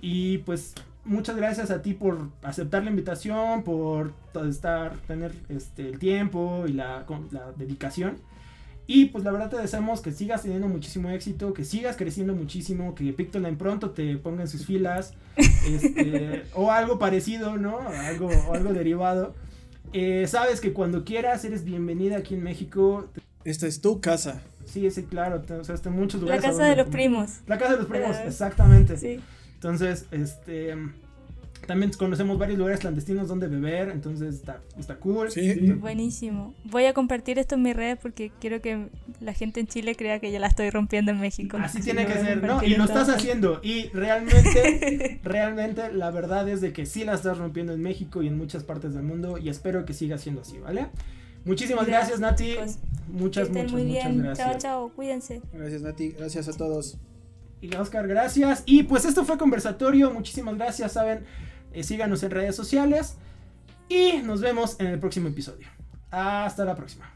Y pues muchas gracias a ti por aceptar la invitación, por estar, tener este, el tiempo y la, la dedicación. Y pues la verdad te deseamos que sigas teniendo muchísimo éxito, que sigas creciendo muchísimo, que Pictoline pronto te ponga en sus filas, este, o algo parecido, ¿no? Algo, o algo derivado. Eh, sabes que cuando quieras eres bienvenida aquí en México. Esta es tu casa. Sí, sí, claro. O sea, muchos lugares. La casa de los primos. La casa de los primos, exactamente. Sí. Entonces, este también conocemos varios lugares clandestinos donde beber, entonces está, está cool. Sí. Buenísimo. Voy a compartir esto en mis redes porque quiero que la gente en Chile crea que yo la estoy rompiendo en México. Así tiene que ser, ¿no? Y lo estás haciendo. Y realmente, realmente la verdad es de que sí la estás rompiendo en México y en muchas partes del mundo y espero que siga siendo así, ¿vale? Muchísimas gracias, Nati. chicos. Muchas, muchas, muy muchas gracias. Chao, chao. Cuídense. Gracias, Nati. Gracias a todos. Y Oscar, gracias. Y pues esto fue conversatorio. Muchísimas gracias, saben. Eh, síganos en redes sociales. Y nos vemos en el próximo episodio. Hasta la próxima.